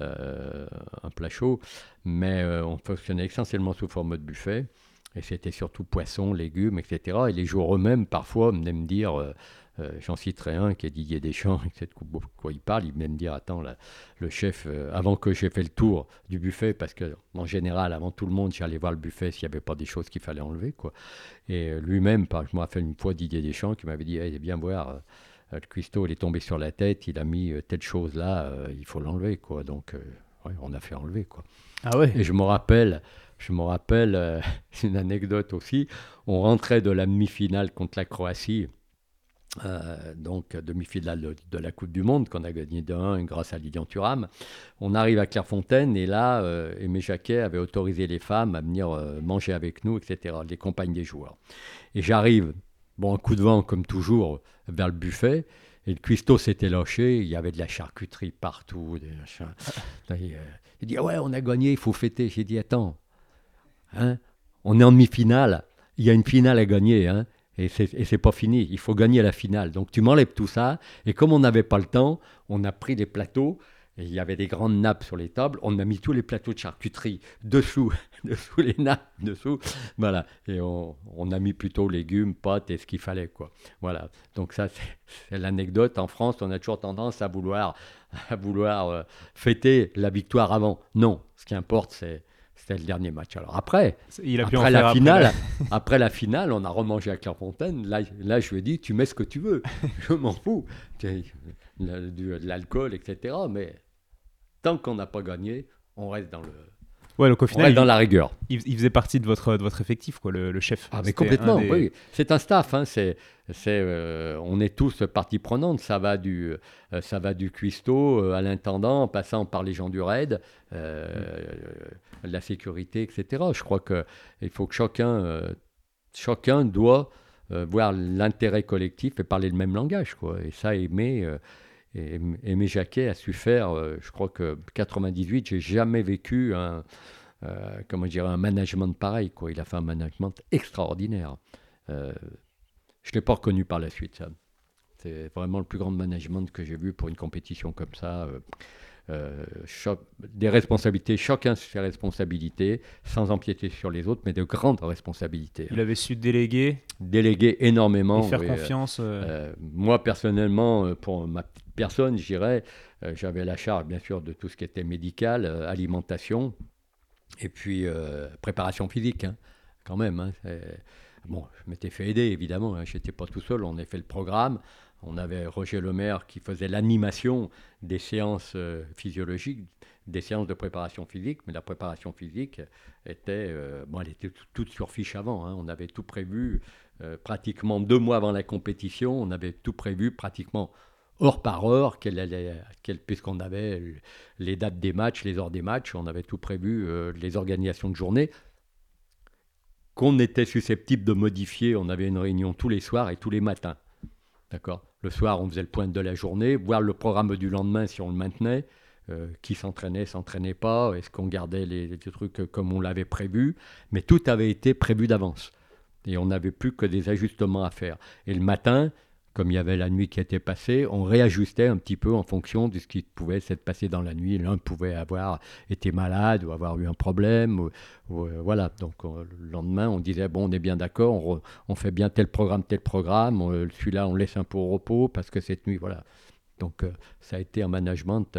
S1: euh, un plat chaud, mais on fonctionnait essentiellement sous forme de buffet. Et c'était surtout poissons, légumes, etc. Et les joueurs eux-mêmes, parfois, venaient me dire euh, j'en citerai un qui est Didier Deschamps, et de quoi il parle. Il venait me dire Attends, le chef, euh, avant que j'ai fait le tour du buffet, parce que en général, avant tout le monde, j'allais voir le buffet s'il n'y avait pas des choses qu'il fallait enlever. Quoi. Et euh, lui-même, je me rappelle une fois Didier Deschamps qui m'avait dit hey, Viens voir, le cuistot, il est tombé sur la tête, il a mis telle chose là, il faut l'enlever. Quoi. Donc, on a fait enlever. Quoi.
S2: Ah ouais.
S1: Et je me rappelle. Je me rappelle une anecdote aussi. On rentrait de la demi-finale contre la Croatie euh, donc demi-finale de, la Coupe du Monde qu'on a gagné de 1 grâce à Lilian Thuram. On arrive à Clairefontaine et là, euh, Aimé Jacquet avait autorisé les femmes à venir euh, manger avec nous, etc., les compagnes des joueurs. Et j'arrive, bon, un coup de vent comme toujours, vers le buffet. Et le cuistot s'était lâché, il y avait de la charcuterie partout. Des il dit Ouais, on a gagné, il faut fêter. J'ai dit Attends, hein, on est en demi-finale, il y a une finale à gagner. Hein, et c'est pas fini, il faut gagner la finale. Donc tu m'enlèves tout ça, et comme on n'avait pas le temps, on a pris des plateaux, et il y avait des grandes nappes sur les tables, on a mis tous les plateaux de charcuterie dessous, dessous les nappes, dessous, voilà, et on, a mis plutôt légumes, pâtes et ce qu'il fallait, quoi. Voilà, donc ça c'est l'anecdote. En France, on a toujours tendance à vouloir, à vouloir euh, fêter la victoire avant. Non, ce qui importe c'est c'était le dernier match. Alors après, Il a après, la finale, après... la finale, on a remangé à Clairefontaine. Là, là, je lui ai dit, tu mets ce que tu veux. je m'en fous. De l'alcool, etc. Mais tant qu'on n'a pas gagné, on reste dans le,
S2: Ouais, donc au final,
S1: dans la rigueur.
S2: Il, faisait partie de votre, de votre effectif, quoi, le, chef.
S1: Ah, mais complètement, oui. C'est un staff. Hein, c'est, c'est, euh, on est tous partie prenante. Ça va du, euh, ça va du cuistot euh, à l'intendant, en passant par les gens du raid, la sécurité, etc. Je crois qu'il faut que chacun, chacun doit voir l'intérêt collectif et parler le même langage. Quoi. Et ça, aimer. Et Aimé Jacquet a su faire, euh, je crois que 98, j'ai jamais vécu un, euh, comment dire, un management pareil. Quoi. Il a fait un management extraordinaire. Euh, je ne l'ai pas reconnu par la suite. C'est vraiment le plus grand management que j'ai vu pour une compétition comme ça. Euh, des responsabilités, chacun ses responsabilités, sans empiéter sur les autres, mais de grandes responsabilités.
S2: Il avait su déléguer
S1: Déléguer énormément.
S2: Et faire confiance.
S1: moi, personnellement, pour ma personne, je dirais. Euh, j'avais la charge, bien sûr, de tout ce qui était médical, euh, alimentation, et puis euh, préparation physique, hein, quand même. Hein, bon, je m'étais fait aider, évidemment. Hein, je n'étais pas tout seul. On a fait le programme. On avait Roger Lemaire qui faisait l'animation des séances physiologiques, des séances de préparation physique, mais la préparation physique était, bon, elle était toute sur fiche avant. On avait tout prévu pratiquement deux mois avant la compétition. On avait tout prévu pratiquement heure par heure, puisqu'on avait les dates des matchs, les heures des matchs, on avait tout prévu, euh, les organisations de journée, qu'on était susceptible de modifier. On avait une réunion tous les soirs et tous les matins. D'accord? Le soir, on faisait le point de la journée, voir le programme du lendemain si on le maintenait. Euh, qui s'entraînait, s'entraînait pas, est-ce qu'on gardait les, les, trucs comme on l'avait prévu, mais tout avait été prévu d'avance. Et on n'avait plus que des ajustements à faire. Et le matin, comme il y avait la nuit qui était passée, on réajustait un petit peu en fonction de ce qui pouvait s'être passé dans la nuit. L'un pouvait avoir été malade ou avoir eu un problème. Euh, voilà, donc le lendemain, on disait, bon, on est bien d'accord, on, fait bien tel programme, tel programme, celui-là, on laisse un peu au repos parce que cette nuit, voilà. Donc ça a été un management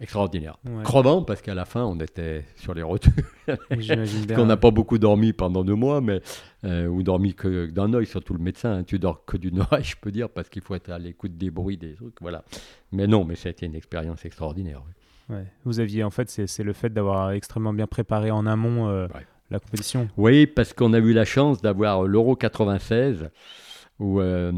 S1: extraordinaire. Crevant parce qu'à la fin on était sur les rotules. qu'on n'a pas beaucoup dormi pendant deux mois, mais euh, ou dormi que d'un œil, surtout le médecin. Hein. tu dors que d'une oreille, je peux dire, parce qu'il faut être à l'écoute des bruits, des trucs, voilà. Mais non, mais ça a été une expérience extraordinaire.
S2: Vous aviez en fait, c'est le fait d'avoir extrêmement bien préparé en amont euh, la compétition.
S1: Oui, parce qu'on a eu la chance d'avoir l'Euro 96 où euh,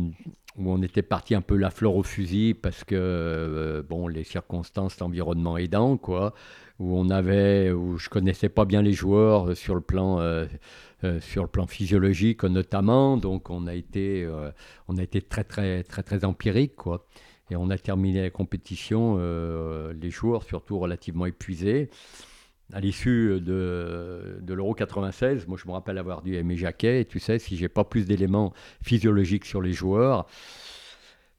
S1: où on était parti un peu la fleur au fusil parce que euh, bon les circonstances l'environnement aidant quoi. Où on avait où je connaissais pas bien les joueurs sur le plan euh, euh, sur le plan physiologique notamment. Donc on a été on a été très très très très empirique quoi. Et on a terminé la compétition les joueurs surtout relativement épuisés à l'issue de, l'Euro 96, moi je me rappelle avoir dû aimer Jacquet, et tu sais, si j'ai pas plus d'éléments physiologiques sur les joueurs,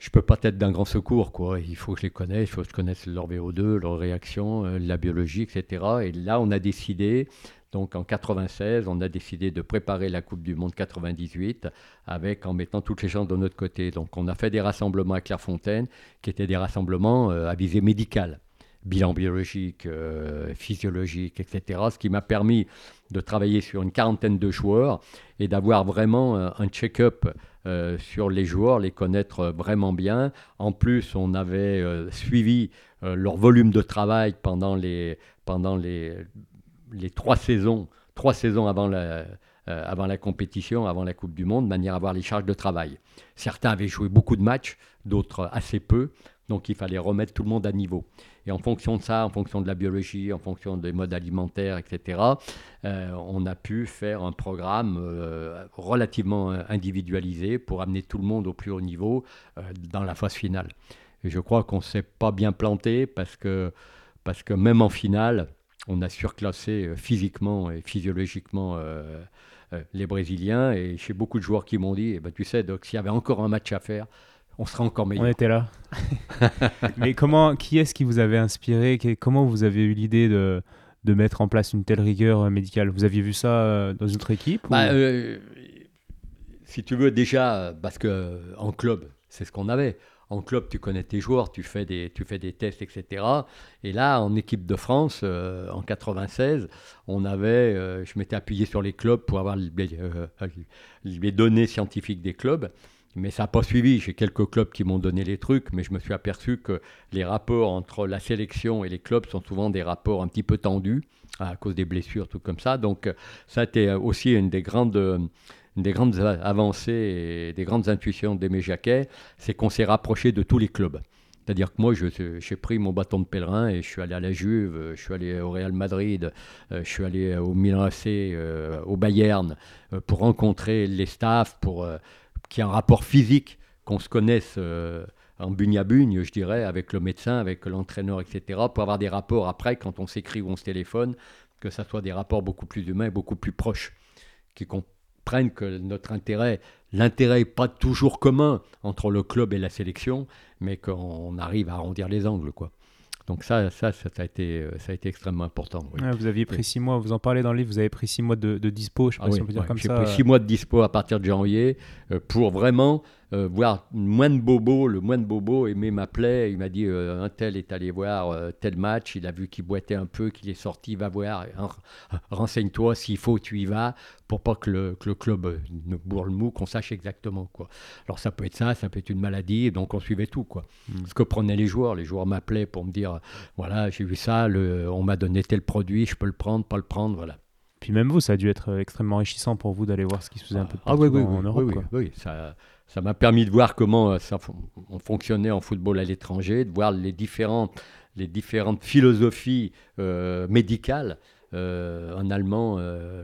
S1: je peux pas être d'un grand secours, quoi. Il faut que je les connaisse, il faut que je connaisse leur VO2, leur réaction, euh, la biologie, etc. Et là, on a décidé, donc en 96, on a décidé de préparer la Coupe du Monde 98 avec en mettant toutes les chances de notre côté. Donc on a fait des rassemblements à Clairefontaine qui étaient des rassemblements euh, à visée médicale bilan biologique, euh, physiologique, etc. Ce qui m'a permis de travailler sur une quarantaine de joueurs et d'avoir vraiment euh, un check-up euh, sur les joueurs, les connaître vraiment bien. En plus, on avait suivi leur volume de travail pendant les, pendant les, les trois saisons, trois saisons avant la, avant la compétition, avant la Coupe du Monde, de manière à avoir les charges de travail. Certains avaient joué beaucoup de matchs, d'autres assez peu. Donc il fallait remettre tout le monde à niveau. Et en fonction de ça, en fonction de la biologie, en fonction des modes alimentaires, etc., euh, on a pu faire un programme euh, relativement euh, individualisé pour amener tout le monde au plus haut niveau dans la phase finale. Et je crois qu'on ne s'est pas bien planté parce que, parce que même en finale, on a surclassé physiquement et physiologiquement les Brésiliens. Et j'ai beaucoup de joueurs qui m'ont dit, eh ben, tu sais, donc s'il y avait encore un match à faire, on sera encore meilleur.
S2: On était là. Mais comment, qui est-ce qui vous avait inspiré? Comment vous avez eu l'idée de, de mettre en place une telle rigueur euh, médicale? Vous aviez vu ça euh, dans une autre équipe
S1: bah, euh, Si tu veux, déjà, parce que en club, c'est ce qu'on avait. En club, tu connais tes joueurs, tu fais des, tu fais des tests, etc. Et là, en équipe de France, en 96, on avait, je m'étais appuyé sur les clubs pour avoir les données scientifiques des clubs. Mais ça n'a pas suivi. J'ai quelques clubs qui m'ont donné les trucs, mais je me suis aperçu que les rapports entre la sélection et les clubs sont souvent des rapports un petit peu tendus à cause des blessures, tout comme ça. Donc ça a été aussi une des grandes, des grandes avancées et des grandes intuitions d'Aimé Jacquet, c'est qu'on s'est rapproché de tous les clubs. C'est-à-dire que moi, j'ai pris mon bâton de pèlerin et je suis allé à la Juve, je suis allé au Real Madrid, euh, je suis allé au Milan AC, euh, au Bayern, euh, pour rencontrer les staffs, pour qu'il y un rapport physique, qu'on se connaisse euh, en bugne à bugne, je dirais, avec le médecin, avec l'entraîneur, etc., pour avoir des rapports après, quand on s'écrit ou on se téléphone, que ça soit des rapports beaucoup plus humains et beaucoup plus proches, qui comprennent que notre intérêt, l'intérêt n'est pas toujours commun entre le club et la sélection, mais qu'on arrive à arrondir les angles, quoi. Donc ça, ça, ça, a été, ça a été extrêmement important.
S2: vous aviez pris six mois, vous en parlez dans le livre, vous avez pris six mois de, dispo, je sais pas ah si on peut dire comme ça.
S1: J'ai pris six mois de dispo à partir de janvier euh, pour vraiment euh, voir moins de bobo, le moins de bobo aimait m'appelait, il m'a dit euh, un tel est allé voir euh, tel match, il a vu qu'il boitait un peu, qu'il est sorti, va voir, renseigne-toi s'il faut, tu y vas, pour pas que le, que le club ne bourre le mou, qu'on sache exactement quoi. Alors ça peut être ça, ça peut être une maladie, et donc on suivait tout quoi. Hmm. Ce que prenaient les joueurs, les joueurs m'appelaient pour me dire voilà j'ai vu ça, le, on m'a donné tel produit, je peux le prendre, pas le prendre, voilà.
S2: Puis même vous, ça a dû être extrêmement enrichissant pour vous d'aller voir ce qui se faisait un peu ah, oui, oui, en Europe.
S1: Oui, oui, ça, ça m'a permis de voir comment euh, ça, on fonctionnait en football à l'étranger, de voir les différentes, les différentes philosophies euh, médicales. Euh, en allemand,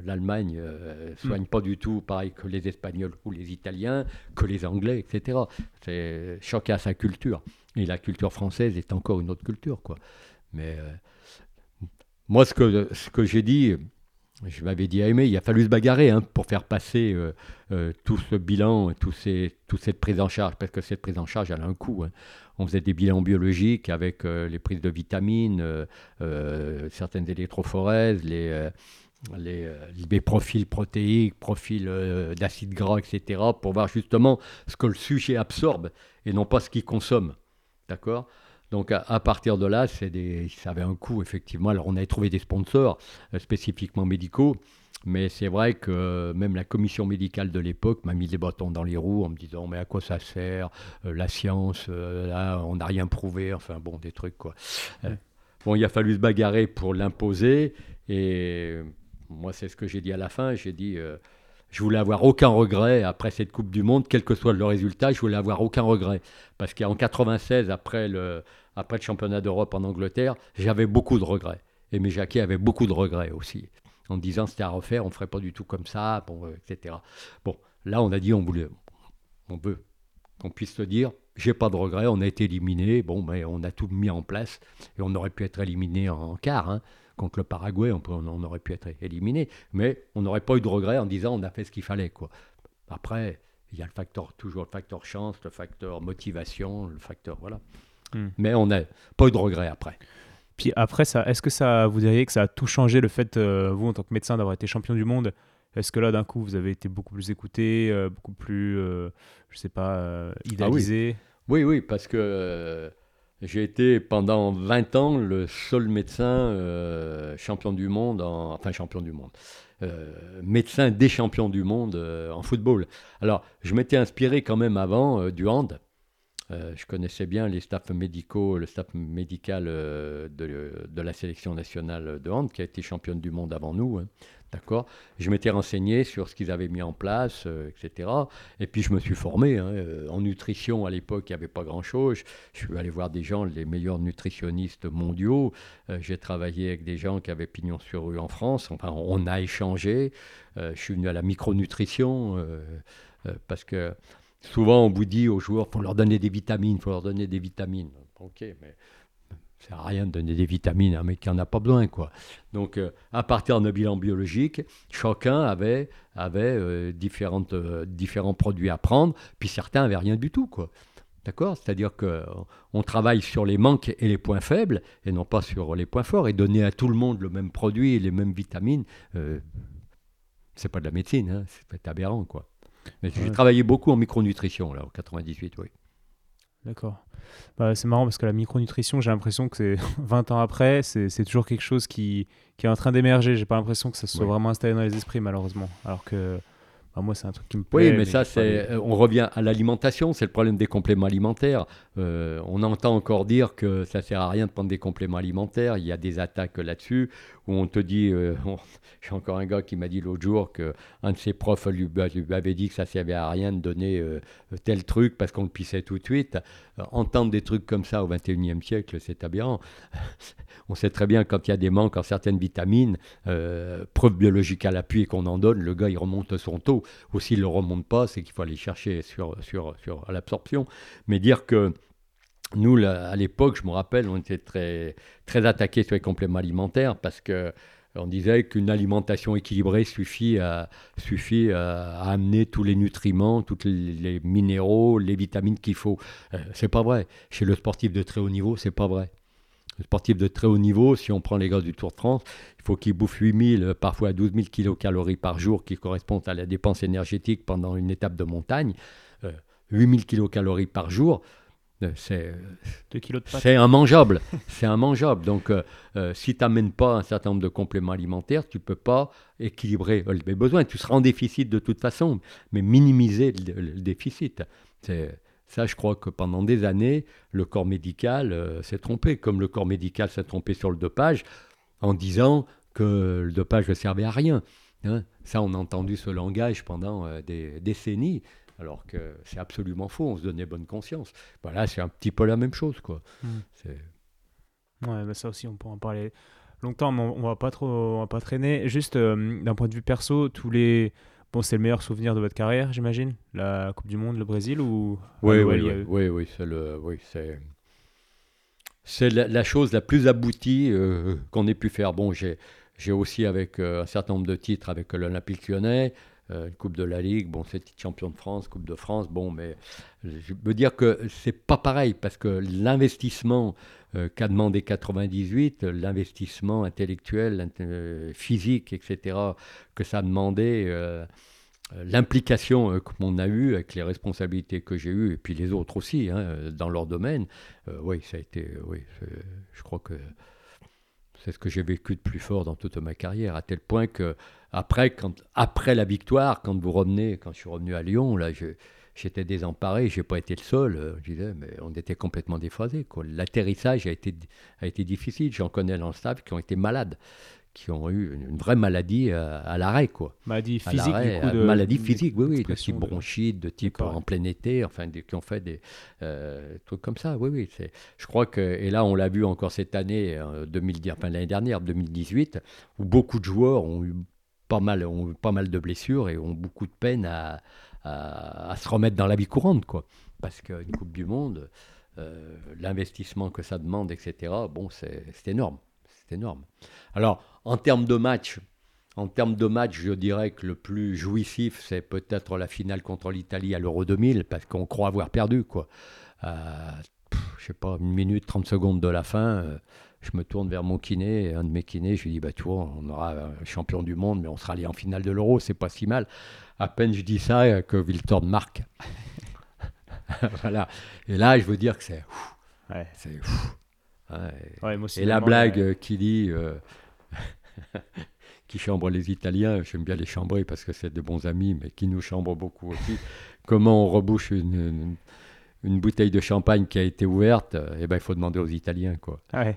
S1: l'Allemagne ne soigne mm. pas du tout pareil que les Espagnols ou les Italiens, que les Anglais, etc. C'est choqué à sa culture. Et la culture française est encore une autre culture. Quoi. Mais moi, ce que, ce que j'ai dit, je m'avais dit à Aimé, il a fallu se bagarrer hein, pour faire passer euh, euh, tout ce bilan, toute cette prise en charge, parce que cette prise en charge, elle a un coût. Hein. On faisait des bilans biologiques avec euh, les prises de vitamines, certaines électrophorèses, les, les, les, profils protéiques, profils d'acide gras, etc., pour voir justement ce que le sujet absorbe et non pas ce qu'il consomme. D'accord? Donc à, partir de là, des, ça avait un coût, effectivement. Alors on avait trouvé des sponsors euh, spécifiquement médicaux, mais c'est vrai que même la commission médicale de l'époque m'a mis les bâtons dans les roues en me disant mais à quoi ça sert euh, La science, euh, là, on n'a rien prouvé, enfin bon, des trucs quoi. bon, il a fallu se bagarrer pour l'imposer, et moi c'est ce que j'ai dit à la fin, j'ai dit je voulais avoir aucun regret après cette Coupe du Monde, quel que soit le résultat, je voulais avoir aucun regret. Parce qu'en 96, après le, après le championnat d'Europe en Angleterre, j'avais beaucoup de regrets. Et mes Jacquet avait beaucoup de regrets aussi. En disant c'était à refaire, on ne ferait pas du tout comme ça, bon, euh, etc. Bon, là on a dit on voulait, on veut qu'on puisse se dire, j'ai pas de regrets, on a été éliminé, bon, mais on a tout mis en place et on aurait pu être éliminé en, quart. Hein contre le Paraguay, on, on, aurait pu être éliminé, mais on n'aurait pas eu de regret en disant on a fait ce qu'il fallait. Quoi. Après, il y a le facteur, toujours le facteur chance, le facteur motivation, le facteur. Voilà. Hmm. Mais on n'a pas eu de regret après.
S2: Puis après, ça, est-ce que ça, vous diriez que ça a tout changé le fait, euh, vous en tant que médecin, d'avoir été champion du monde? Est-ce que là, d'un coup, vous avez été beaucoup plus écouté, euh, beaucoup plus, je euh, je sais pas, idéalisé
S1: oui. oui. oui, parce que j'ai été pendant 20 ans le seul médecin euh, champion du monde, enfin champion du monde, euh, médecin des champions du monde euh, en football. Alors, je m'étais inspiré quand même avant du hand. Je connaissais bien les staffs médicaux, le staff médical de, de, la sélection nationale de hand, qui a été championne du monde avant nous. Hein. D'accord Je m'étais renseigné sur ce qu'ils avaient mis en place, euh, etc. Et puis je me suis formé. Hein, euh, en nutrition, à l'époque, il n'y avait pas grand-chose. Je suis allé voir des gens, les meilleurs nutritionnistes mondiaux. Euh, j'ai travaillé avec des gens qui avaient pignon sur rue en France. Enfin, on a échangé. je suis venu à la micronutrition parce que souvent on vous dit aux joueurs, faut leur donner des vitamines, il faut leur donner des vitamines. Ok, mais ça sert à rien de donner des vitamines à un mec qui n'en a pas besoin. Quoi. Donc, euh, à partir d'un bilan biologique, chacun avait, avait euh, différentes, euh, différents produits à prendre, puis certains n'avaient rien du tout. Quoi. D'accord? C'est-à-dire qu'on travaille sur les manques et les points faibles, et non pas sur les points forts, et donner à tout le monde le même produit et les mêmes vitamines, c'est pas de la médecine, hein, c'est aberrant. Quoi. Mais j'ai travaillé beaucoup en micronutrition, là, en 98, oui.
S2: D'accord. Bah, c'est marrant parce que la micronutrition, j'ai l'impression que c'est 20 ans après, c'est toujours quelque chose qui, qui est en train d'émerger. J'ai pas l'impression que ça soit vraiment installé dans les esprits, malheureusement. Alors que bah, moi, c'est un truc qui me plaît.
S1: Oui, mais, ça, c'est, on revient à l'alimentation, c'est le problème des compléments alimentaires. Euh, on entend encore dire que ça sert à rien de prendre des compléments alimentaires. Il y a des attaques là-dessus où on te dit, euh, j'ai encore un gars qui m'a dit l'autre jour que un de ses profs lui, avait dit que ça servait à rien de donner euh, tel truc parce qu'on le pissait tout de suite. entendre des trucs comme ça au 21e siècle, c'est aberrant. on sait très bien quand il y a des manques en certaines vitamines, preuve biologique à l'appui qu'on en donne, le gars il remonte son taux ou s'il ne le remonte pas, c'est qu'il faut aller chercher sur, sur, sur l'absorption. Mais dire que nous, à l'époque, je me rappelle, on était très, très attaqués sur les compléments alimentaires parce que on disait qu'une alimentation équilibrée suffit, à, à, amener tous les nutriments, tous les, minéraux, les vitamines qu'il faut. Euh, c'est pas vrai. Chez le sportif de très haut niveau, c'est pas vrai. Le sportif de très haut niveau, si on prend les gars du Tour de France, faut qu'il bouffe 8000, parfois 12 000 kilocalories par jour, qui correspondent à la dépense énergétique pendant une étape de montagne. 8000 euh, kilocalories par jour, euh, c'est c'est immangeable. c'est immangeable. Donc, euh, si tu n'amènes pas un certain nombre de compléments alimentaires, tu ne peux pas équilibrer les besoins. Tu seras en déficit de toute façon, mais minimiser le, le déficit. Ça, je crois que pendant des années, le corps médical s'est trompé, comme le corps médical s'est trompé sur le dopage, en disant que le dopage ne servait à rien. Hein. Ça, on a entendu ce langage pendant euh, des décennies, alors que c'est absolument faux, on se donnait bonne conscience. Voilà, c'est un petit peu la même chose. Quoi.
S2: Mmh. Ouais, bah ça aussi, on pourra en parler longtemps, mais on, ne va pas trop on va pas traîner. Juste euh, d'un point de vue perso, tous les... Bon, c'est le meilleur souvenir de votre carrière, j'imagine? La Coupe du Monde, le Brésil ou...
S1: Oui, oui, oui, oui, oui, c'est le... Oui, c'est c'est la, chose la plus aboutie euh, qu'on ait pu faire. Bon, j'ai, J'ai aussi avec un certain nombre de titres avec l'Olympique lyonnais, une Coupe de la Ligue, bon, c'est champion de France, Coupe de France, bon, mais je veux dire que c'est pas pareil parce que l'investissement qu'a demandé 98, l'investissement intellectuel, physique, etc., que ça demandait euh, l'implication euh, qu'on a eue avec les responsabilités que j'ai eues, et puis les autres aussi, hein, dans leur domaine, euh, oui, ça a été, oui, je crois que c'est ce que j'ai vécu de plus fort dans toute ma carrière, à tel point que après, quand, après la victoire, quand vous revenez, quand je suis revenu à Lyon, là, j'étais désemparé, j'ai pas été le seul, je disais, mais on était complètement déphasés. L'atterrissage a été, a été difficile, j'en connais dans le staff qui ont été malades qui ont eu une, vraie maladie euh, à, l'arrêt, quoi.
S2: Maladie physique, du coup,
S1: de, maladie physique, oui, oui, de type bronchite, de type en plein été, enfin, qui ont fait des euh, trucs comme ça, oui, oui. Je crois que, et là, on l'a vu encore cette année, euh, enfin, l'année dernière, 2018, où beaucoup de joueurs ont eu pas mal, ont pas mal de blessures et ont beaucoup de peine à, à, se remettre dans la vie courante, quoi. Parce qu'une Coupe du Monde, l'investissement que ça demande, etc., bon, c'est énorme. C'est énorme. Alors, en termes de match, en termes de match, je dirais que le plus jouissif, c'est peut-être la finale contre l'Italie à l'Euro 2000, parce qu'on croit avoir perdu, quoi. Euh, je sais pas, une minute, 30 secondes de la fin, euh, je me tourne vers mon kiné, un de mes kinés, je lui dis, bah tu vois, on aura un champion du monde, mais on sera allé en finale de l'Euro, c'est pas si mal. À peine je dis ça, euh, que Wilton marque. voilà. Et là, je veux dire que c'est... Ouais. C'est et la blague euh, qui dit euh, qui chambre les Italiens, j'aime bien les chambrer parce que c'est de bons amis, mais qui nous chambre beaucoup aussi. Comment on rebouche une, une, bouteille de champagne qui a été ouverte Eh ben, il faut demander aux Italiens, quoi.
S2: Hein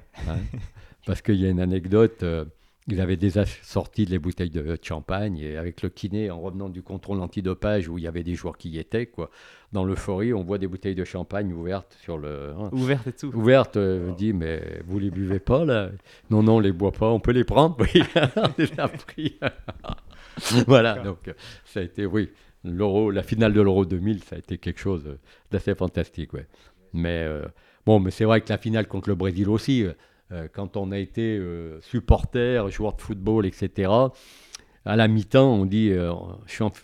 S1: parce qu'il y a une anecdote. Euh, ils avaient déjà sorti les bouteilles de champagne et avec le kiné, en revenant du contrôle antidopage où il y avait des joueurs qui y étaient, quoi, dans l'euphorie, on voit des bouteilles de champagne ouvertes sur le.
S2: Hein. ouvertes et tout.
S1: Ouvertes, euh, dit, mais vous les buvez pas là? Non, non, on les boit pas, on peut les prendre, oui, on les a pris. voilà, donc ça a été, oui, l'euro, la finale de l'euro 2000, ça a été quelque chose d'assez fantastique, ouais. Mais euh, bon, mais c'est vrai que la finale contre le Brésil aussi. Euh, quand on a été euh, supporter, joueur de football, etc., à la mi-temps, on dit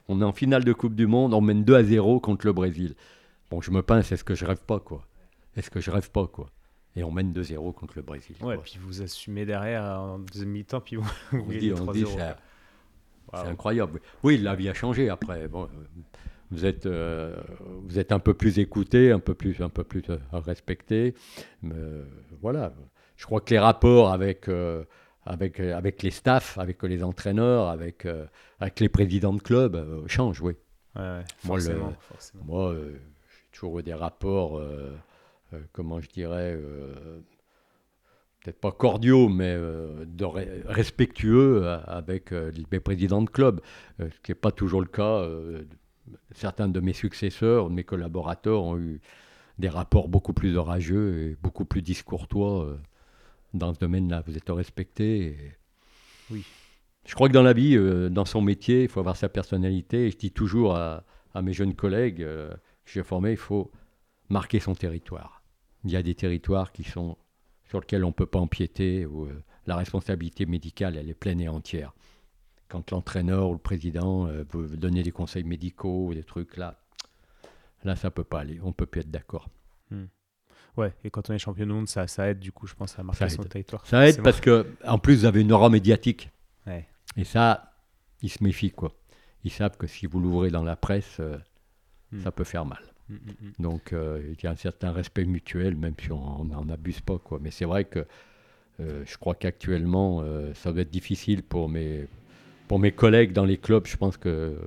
S1: on est en finale de Coupe du Monde, on mène 2 à 0 contre le Brésil. Bon, je me pince, est-ce que je rêve pas, quoi? Est-ce que je rêve pas, quoi? Et on mène 2-0 contre le Brésil.
S2: Ouais, puis vous assumez derrière en deuxième mi-temps, puis vous,
S1: on dit, on dit c'est incroyable. Oui, la vie a changé après. Bon, vous êtes, vous êtes un peu plus écouté, un peu plus, un peu plus respecté. Mais, voilà je crois que les rapports avec, euh, avec, euh, avec les staffs, avec les entraîneurs, avec, euh, avec les présidents de club changent, oui.
S2: Ouais,
S1: moi, j'ai toujours eu des rapports, comment je dirais, peut-être pas cordiaux, mais de respectueux avec les présidents de club, ce qui n'est pas toujours le cas. certains de mes successeurs, de mes collaborateurs ont eu des rapports beaucoup plus orageux et beaucoup plus discourtois dans ce domaine-là. Vous êtes respecté.
S2: Oui.
S1: Je crois que dans la vie, euh, dans son métier, il faut avoir sa personnalité. Et je dis toujours à, mes jeunes collègues euh, que j'ai formés, il faut marquer son territoire. Il y a des territoires qui sont sur lesquels on ne peut pas empiéter, où euh, la responsabilité médicale, elle est pleine et entière. Quand l'entraîneur ou le président veut donner des conseils médicaux ou des trucs, là, là ça ne peut pas aller. On ne peut plus être d'accord.
S2: Hmm. Ouais, et quand on est champion du monde, ça, ça aide du coup, je pense, à marquer son territoire.
S1: Ça aide parce que, en plus, vous avez une aura médiatique. Et ça, ils se méfient, quoi. Ils savent que si vous l'ouvrez dans la presse, euh, hmm. ça peut faire mal. Hmm, hmm, Donc, euh, il y a un certain respect mutuel, même si on n'en abuse pas, quoi. Mais c'est vrai que euh, je crois qu'actuellement, ça va être difficile pour mes, pour mes collègues dans les clubs. Je pense que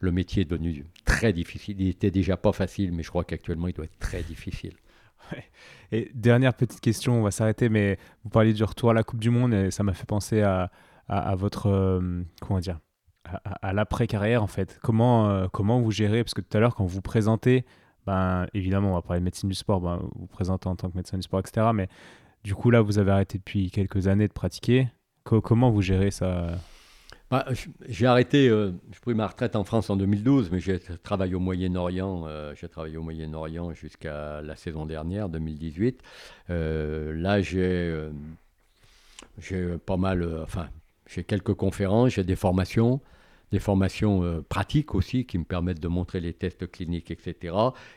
S1: le métier est devenu très difficile. Il était déjà pas facile, mais je crois qu'actuellement, il doit être très difficile.
S2: Et dernière petite question, on va s'arrêter, mais vous parliez du retour à la Coupe du Monde et ça m'a fait penser à, à, votre, euh, comment dire, à, l'après-carrière en fait. Comment, euh, comment vous gérez? Parce que tout à l'heure, quand vous présentez, ben, évidemment, on va parler de médecine du sport, ben, vous présentez en tant que médecin du sport, etc. Mais du coup, là, vous avez arrêté depuis quelques années de pratiquer. comment vous gérez ça?
S1: Bah, j'ai arrêté, euh, je pris ma retraite en France en 2012, mais j'ai travaillé au Moyen-Orient. Euh, j'ai travaillé au Moyen-Orient jusqu'à la saison dernière, 2018. Euh, là, j'ai, j'ai pas mal, enfin, j'ai quelques conférences, j'ai des formations, des formations euh, pratiques aussi qui me permettent de montrer les tests cliniques, etc.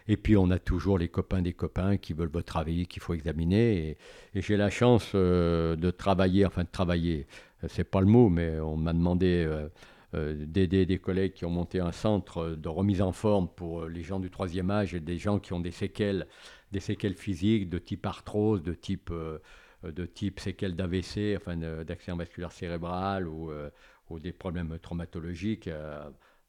S1: Et puis on a toujours les copains des copains qui veulent votre avis, qu'il faut examiner. Et, j'ai la chance euh, de travailler, enfin de travailler, euh, c'est pas le mot, mais on m'a demandé d'aider des collègues qui ont monté un centre de remise en forme pour les gens du troisième âge et des gens qui ont des séquelles, des séquelles physiques de type arthrose, de type de type séquelles d'AVC, enfin d'accident vasculaire cérébral ou, ou des problèmes traumatologiques euh,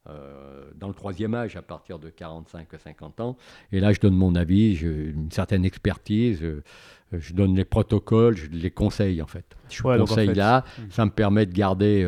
S1: euh, dans le troisième âge à partir de 45-50 ans. Et là, je donne mon avis, une certaine expertise, euh, je, donne les protocoles, je les conseille en fait. Je conseille là, hmm. ça me permet de garder,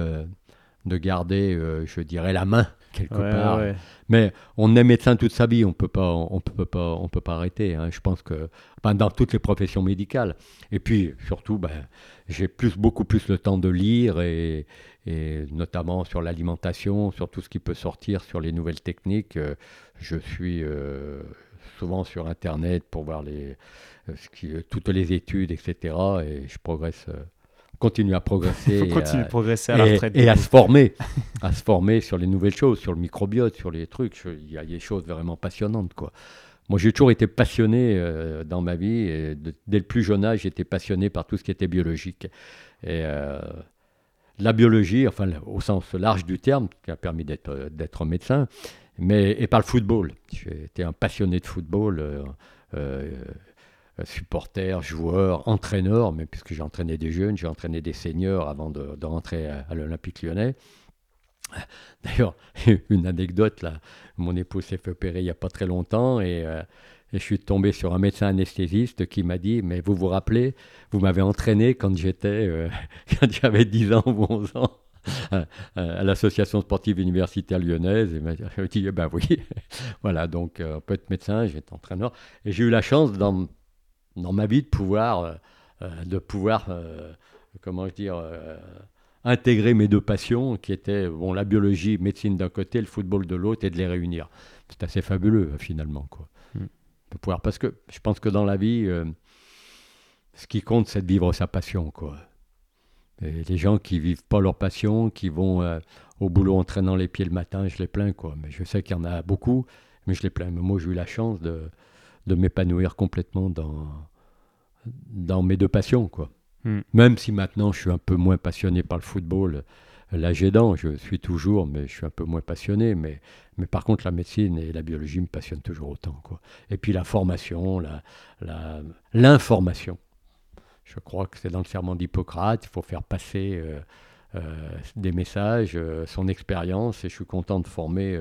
S1: de garder je dirais, la main quelque part. Mais on est médecin toute sa vie, on peut pas, on peut pas, on peut pas arrêter. Hein. Je pense que dans toutes les professions médicales. Et puis surtout, ben, j'ai plus, beaucoup plus le temps de lire et, et notamment sur l'alimentation, sur tout ce qui peut sortir sur les nouvelles techniques. Euh, je suis euh, souvent sur Internet pour voir les, euh, ce qui, toutes les études, etc. Et je progresse continue à progresser.
S2: Il faut continuer à progresser à la retraite.
S1: Et, à se former, à se former sur les nouvelles choses, sur le microbiote, sur les trucs. Il y a des choses vraiment passionnantes, quoi. Moi, j'ai toujours été passionné dans ma vie. Et dès le plus jeune âge, j'étais passionné par tout ce qui était biologique. Et la biologie, enfin au sens large du terme, qui a permis d'être, euh, d'être médecin, mais, et par le football. J'ai été un passionné de football, euh, euh, supporter, joueur, entraîneur, mais puisque j'ai entraîné des jeunes, j'ai entraîné des seniors avant de, rentrer à, l'Olympique lyonnais. D'ailleurs, une anecdote, là, mon épouse s'est fait opérer il n'y a pas très longtemps et et je suis tombé sur un médecin anesthésiste qui m'a dit Mais vous vous rappelez, vous m'avez entraîné quand j'étais, euh, quand j'avais 10 ans ou 11 ans à, l'association sportive universitaire lyonnaise. Et me dit eh Ben oui, voilà, donc euh, on peut être médecin, j'étais entraîneur. Et j'ai eu la chance dans, dans ma vie de pouvoir, euh, de pouvoir comment je dire, intégrer mes deux passions qui étaient bon, la biologie, médecine d'un côté, le football de l'autre, et de les réunir. C'est assez fabuleux finalement. Quoi pouvoir. Parce que je pense que dans la vie, euh, ce qui compte, c'est de vivre sa passion. Quoi. Et les gens qui vivent pas leur passion, qui vont euh, au boulot en traînant les pieds le matin, je les plains. Quoi. Mais je sais qu'il y en a beaucoup, mais je les plains. Mais moi, j'ai eu la chance de, de m'épanouir complètement dans, dans mes deux passions. Quoi. Hmm. Même si maintenant, je suis un peu moins passionné par le football l'âge aidant, je suis toujours, mais je suis un peu moins passionné. Mais, mais par contre, la médecine et la biologie me passionnent toujours autant. Quoi. Et puis la formation, l'information. La, je crois que c'est dans le serment d'Hippocrate, il faut faire passer euh, euh, des messages, euh, son expérience, et je suis content de former,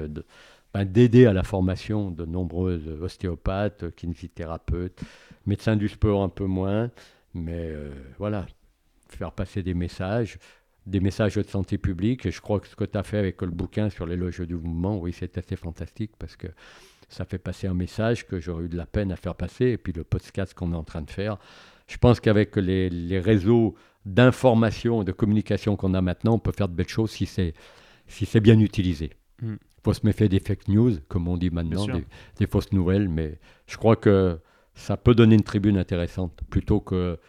S1: ben, d'aider à la formation de nombreux ostéopathes, kinésithérapeutes, médecins du sport un peu moins, mais voilà, faire passer des messages des messages de santé publique. Et je crois que ce que tu as fait avec le bouquin sur l'éloge du mouvement, oui, c'est assez fantastique parce que ça fait passer un message que j'aurais eu de la peine à faire passer. Et puis le podcast qu'on est en train de faire, je pense qu'avec les, réseaux d'information et de communication qu'on a maintenant, on peut faire de belles choses si c'est si c'est bien utilisé. Il mm. faut se méfier des fake news, comme on dit maintenant, des, des, fausses nouvelles, mais je crois que ça peut donner une tribune intéressante plutôt que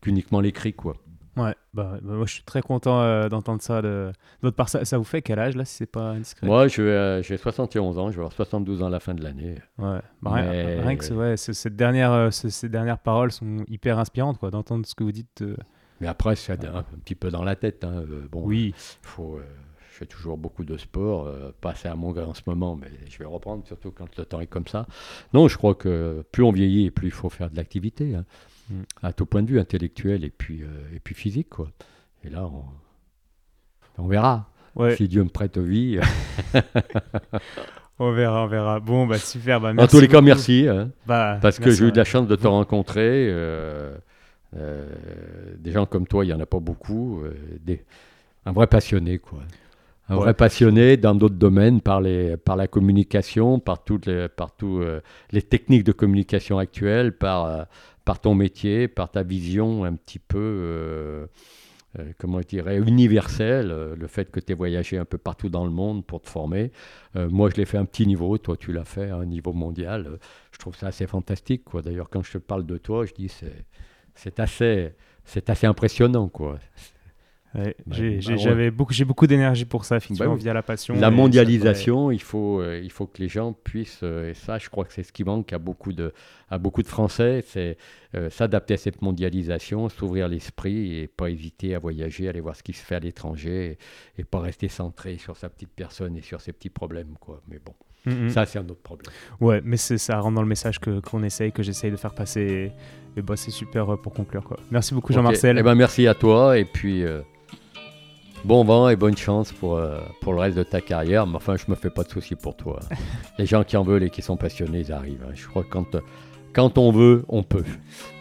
S1: qu'uniquement l'écrit, quoi.
S2: Ouais, bah, bah, moi je suis très content euh, d'entendre ça. De... D'autre part, ça, vous fait quel âge là, si c'est pas indiscret?
S1: Moi euh, j'ai 71 ans, je vais avoir 72 ans à la fin de l'année.
S2: Ouais, bah, rien, que ouais, cette dernière, euh, ces dernières paroles sont hyper inspirantes, quoi, d'entendre ce que vous dites.
S1: Mais après, c'est un, petit peu dans la tête. Hein. bon,
S2: oui.
S1: faut, fais toujours beaucoup de sport, pas assez à mon en ce moment, mais je vais reprendre, surtout quand le temps est comme ça. Non, je crois que plus on vieillit, plus il faut faire de l'activité. Hein. Mm. à tout point de vue intellectuel et puis, euh, et puis physique. Quoi. Et là, on, verra. Si Dieu me prête vie.
S2: on verra, on verra. Bon, bah super. Bah,
S1: en tous les cas, merci. Hein. bah, parce que j'ai eu de la chance de te rencontrer. Euh, euh, des gens comme toi, il n'y en a pas beaucoup. Des, un vrai passionné, quoi. Un vrai passionné dans d'autres domaines, par, les, par la communication, par toutes les, par les techniques de communication actuelles, par par ton métier, par ta vision un petit peu, euh, euh, comment je universelle, euh, le fait que tu aies voyagé un peu partout dans le monde pour te former. moi, je l'ai fait à un petit niveau, toi, tu l'as fait à un niveau mondial. je trouve ça assez fantastique. Quoi. D'ailleurs, quand je te parle de toi, je dis c'est, c'est assez, assez impressionnant. Quoi.
S2: Ouais,
S1: Bah,
S2: j'ai
S1: bah,
S2: j'ai- beaucoup, d'énergie pour ça, effectivement,
S1: Bah
S2: via la passion.
S1: La mondialisation, il faut, euh, il faut que les gens puissent, euh, et ça, je crois que c'est ce qui manque à beaucoup de, à beaucoup de Français, c'est euh, s'adapter à cette mondialisation, s'ouvrir l'esprit et pas hésiter à voyager, aller voir ce qui se fait à l'étranger et, et pas rester centré sur sa petite personne et sur ses petits problèmes, quoi. Mais bon,
S2: ça, doit- Mhm.
S1: ça, c'est un autre problème.
S2: Ouais, mais c'est- ça rentre dans le message que qu'on essaye, que j'essaye de faire passer. Et, et bah, c'est super pour conclure. Quoi. Merci beaucoup. Jean-Marcel.
S1: Eh ben, merci à toi et puis bon vent et bonne chance pour, euh, pour le reste de ta carrière. Mais enfin, je me fais pas de soucis pour toi. les gens qui en veulent et qui sont passionnés, ils arrivent. hein. Je crois que quand, quand on veut, on peut.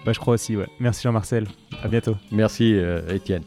S2: Bah, je crois aussi, ouais. Merci, Jean-Marcel. À bientôt.
S1: Merci, euh, Étienne.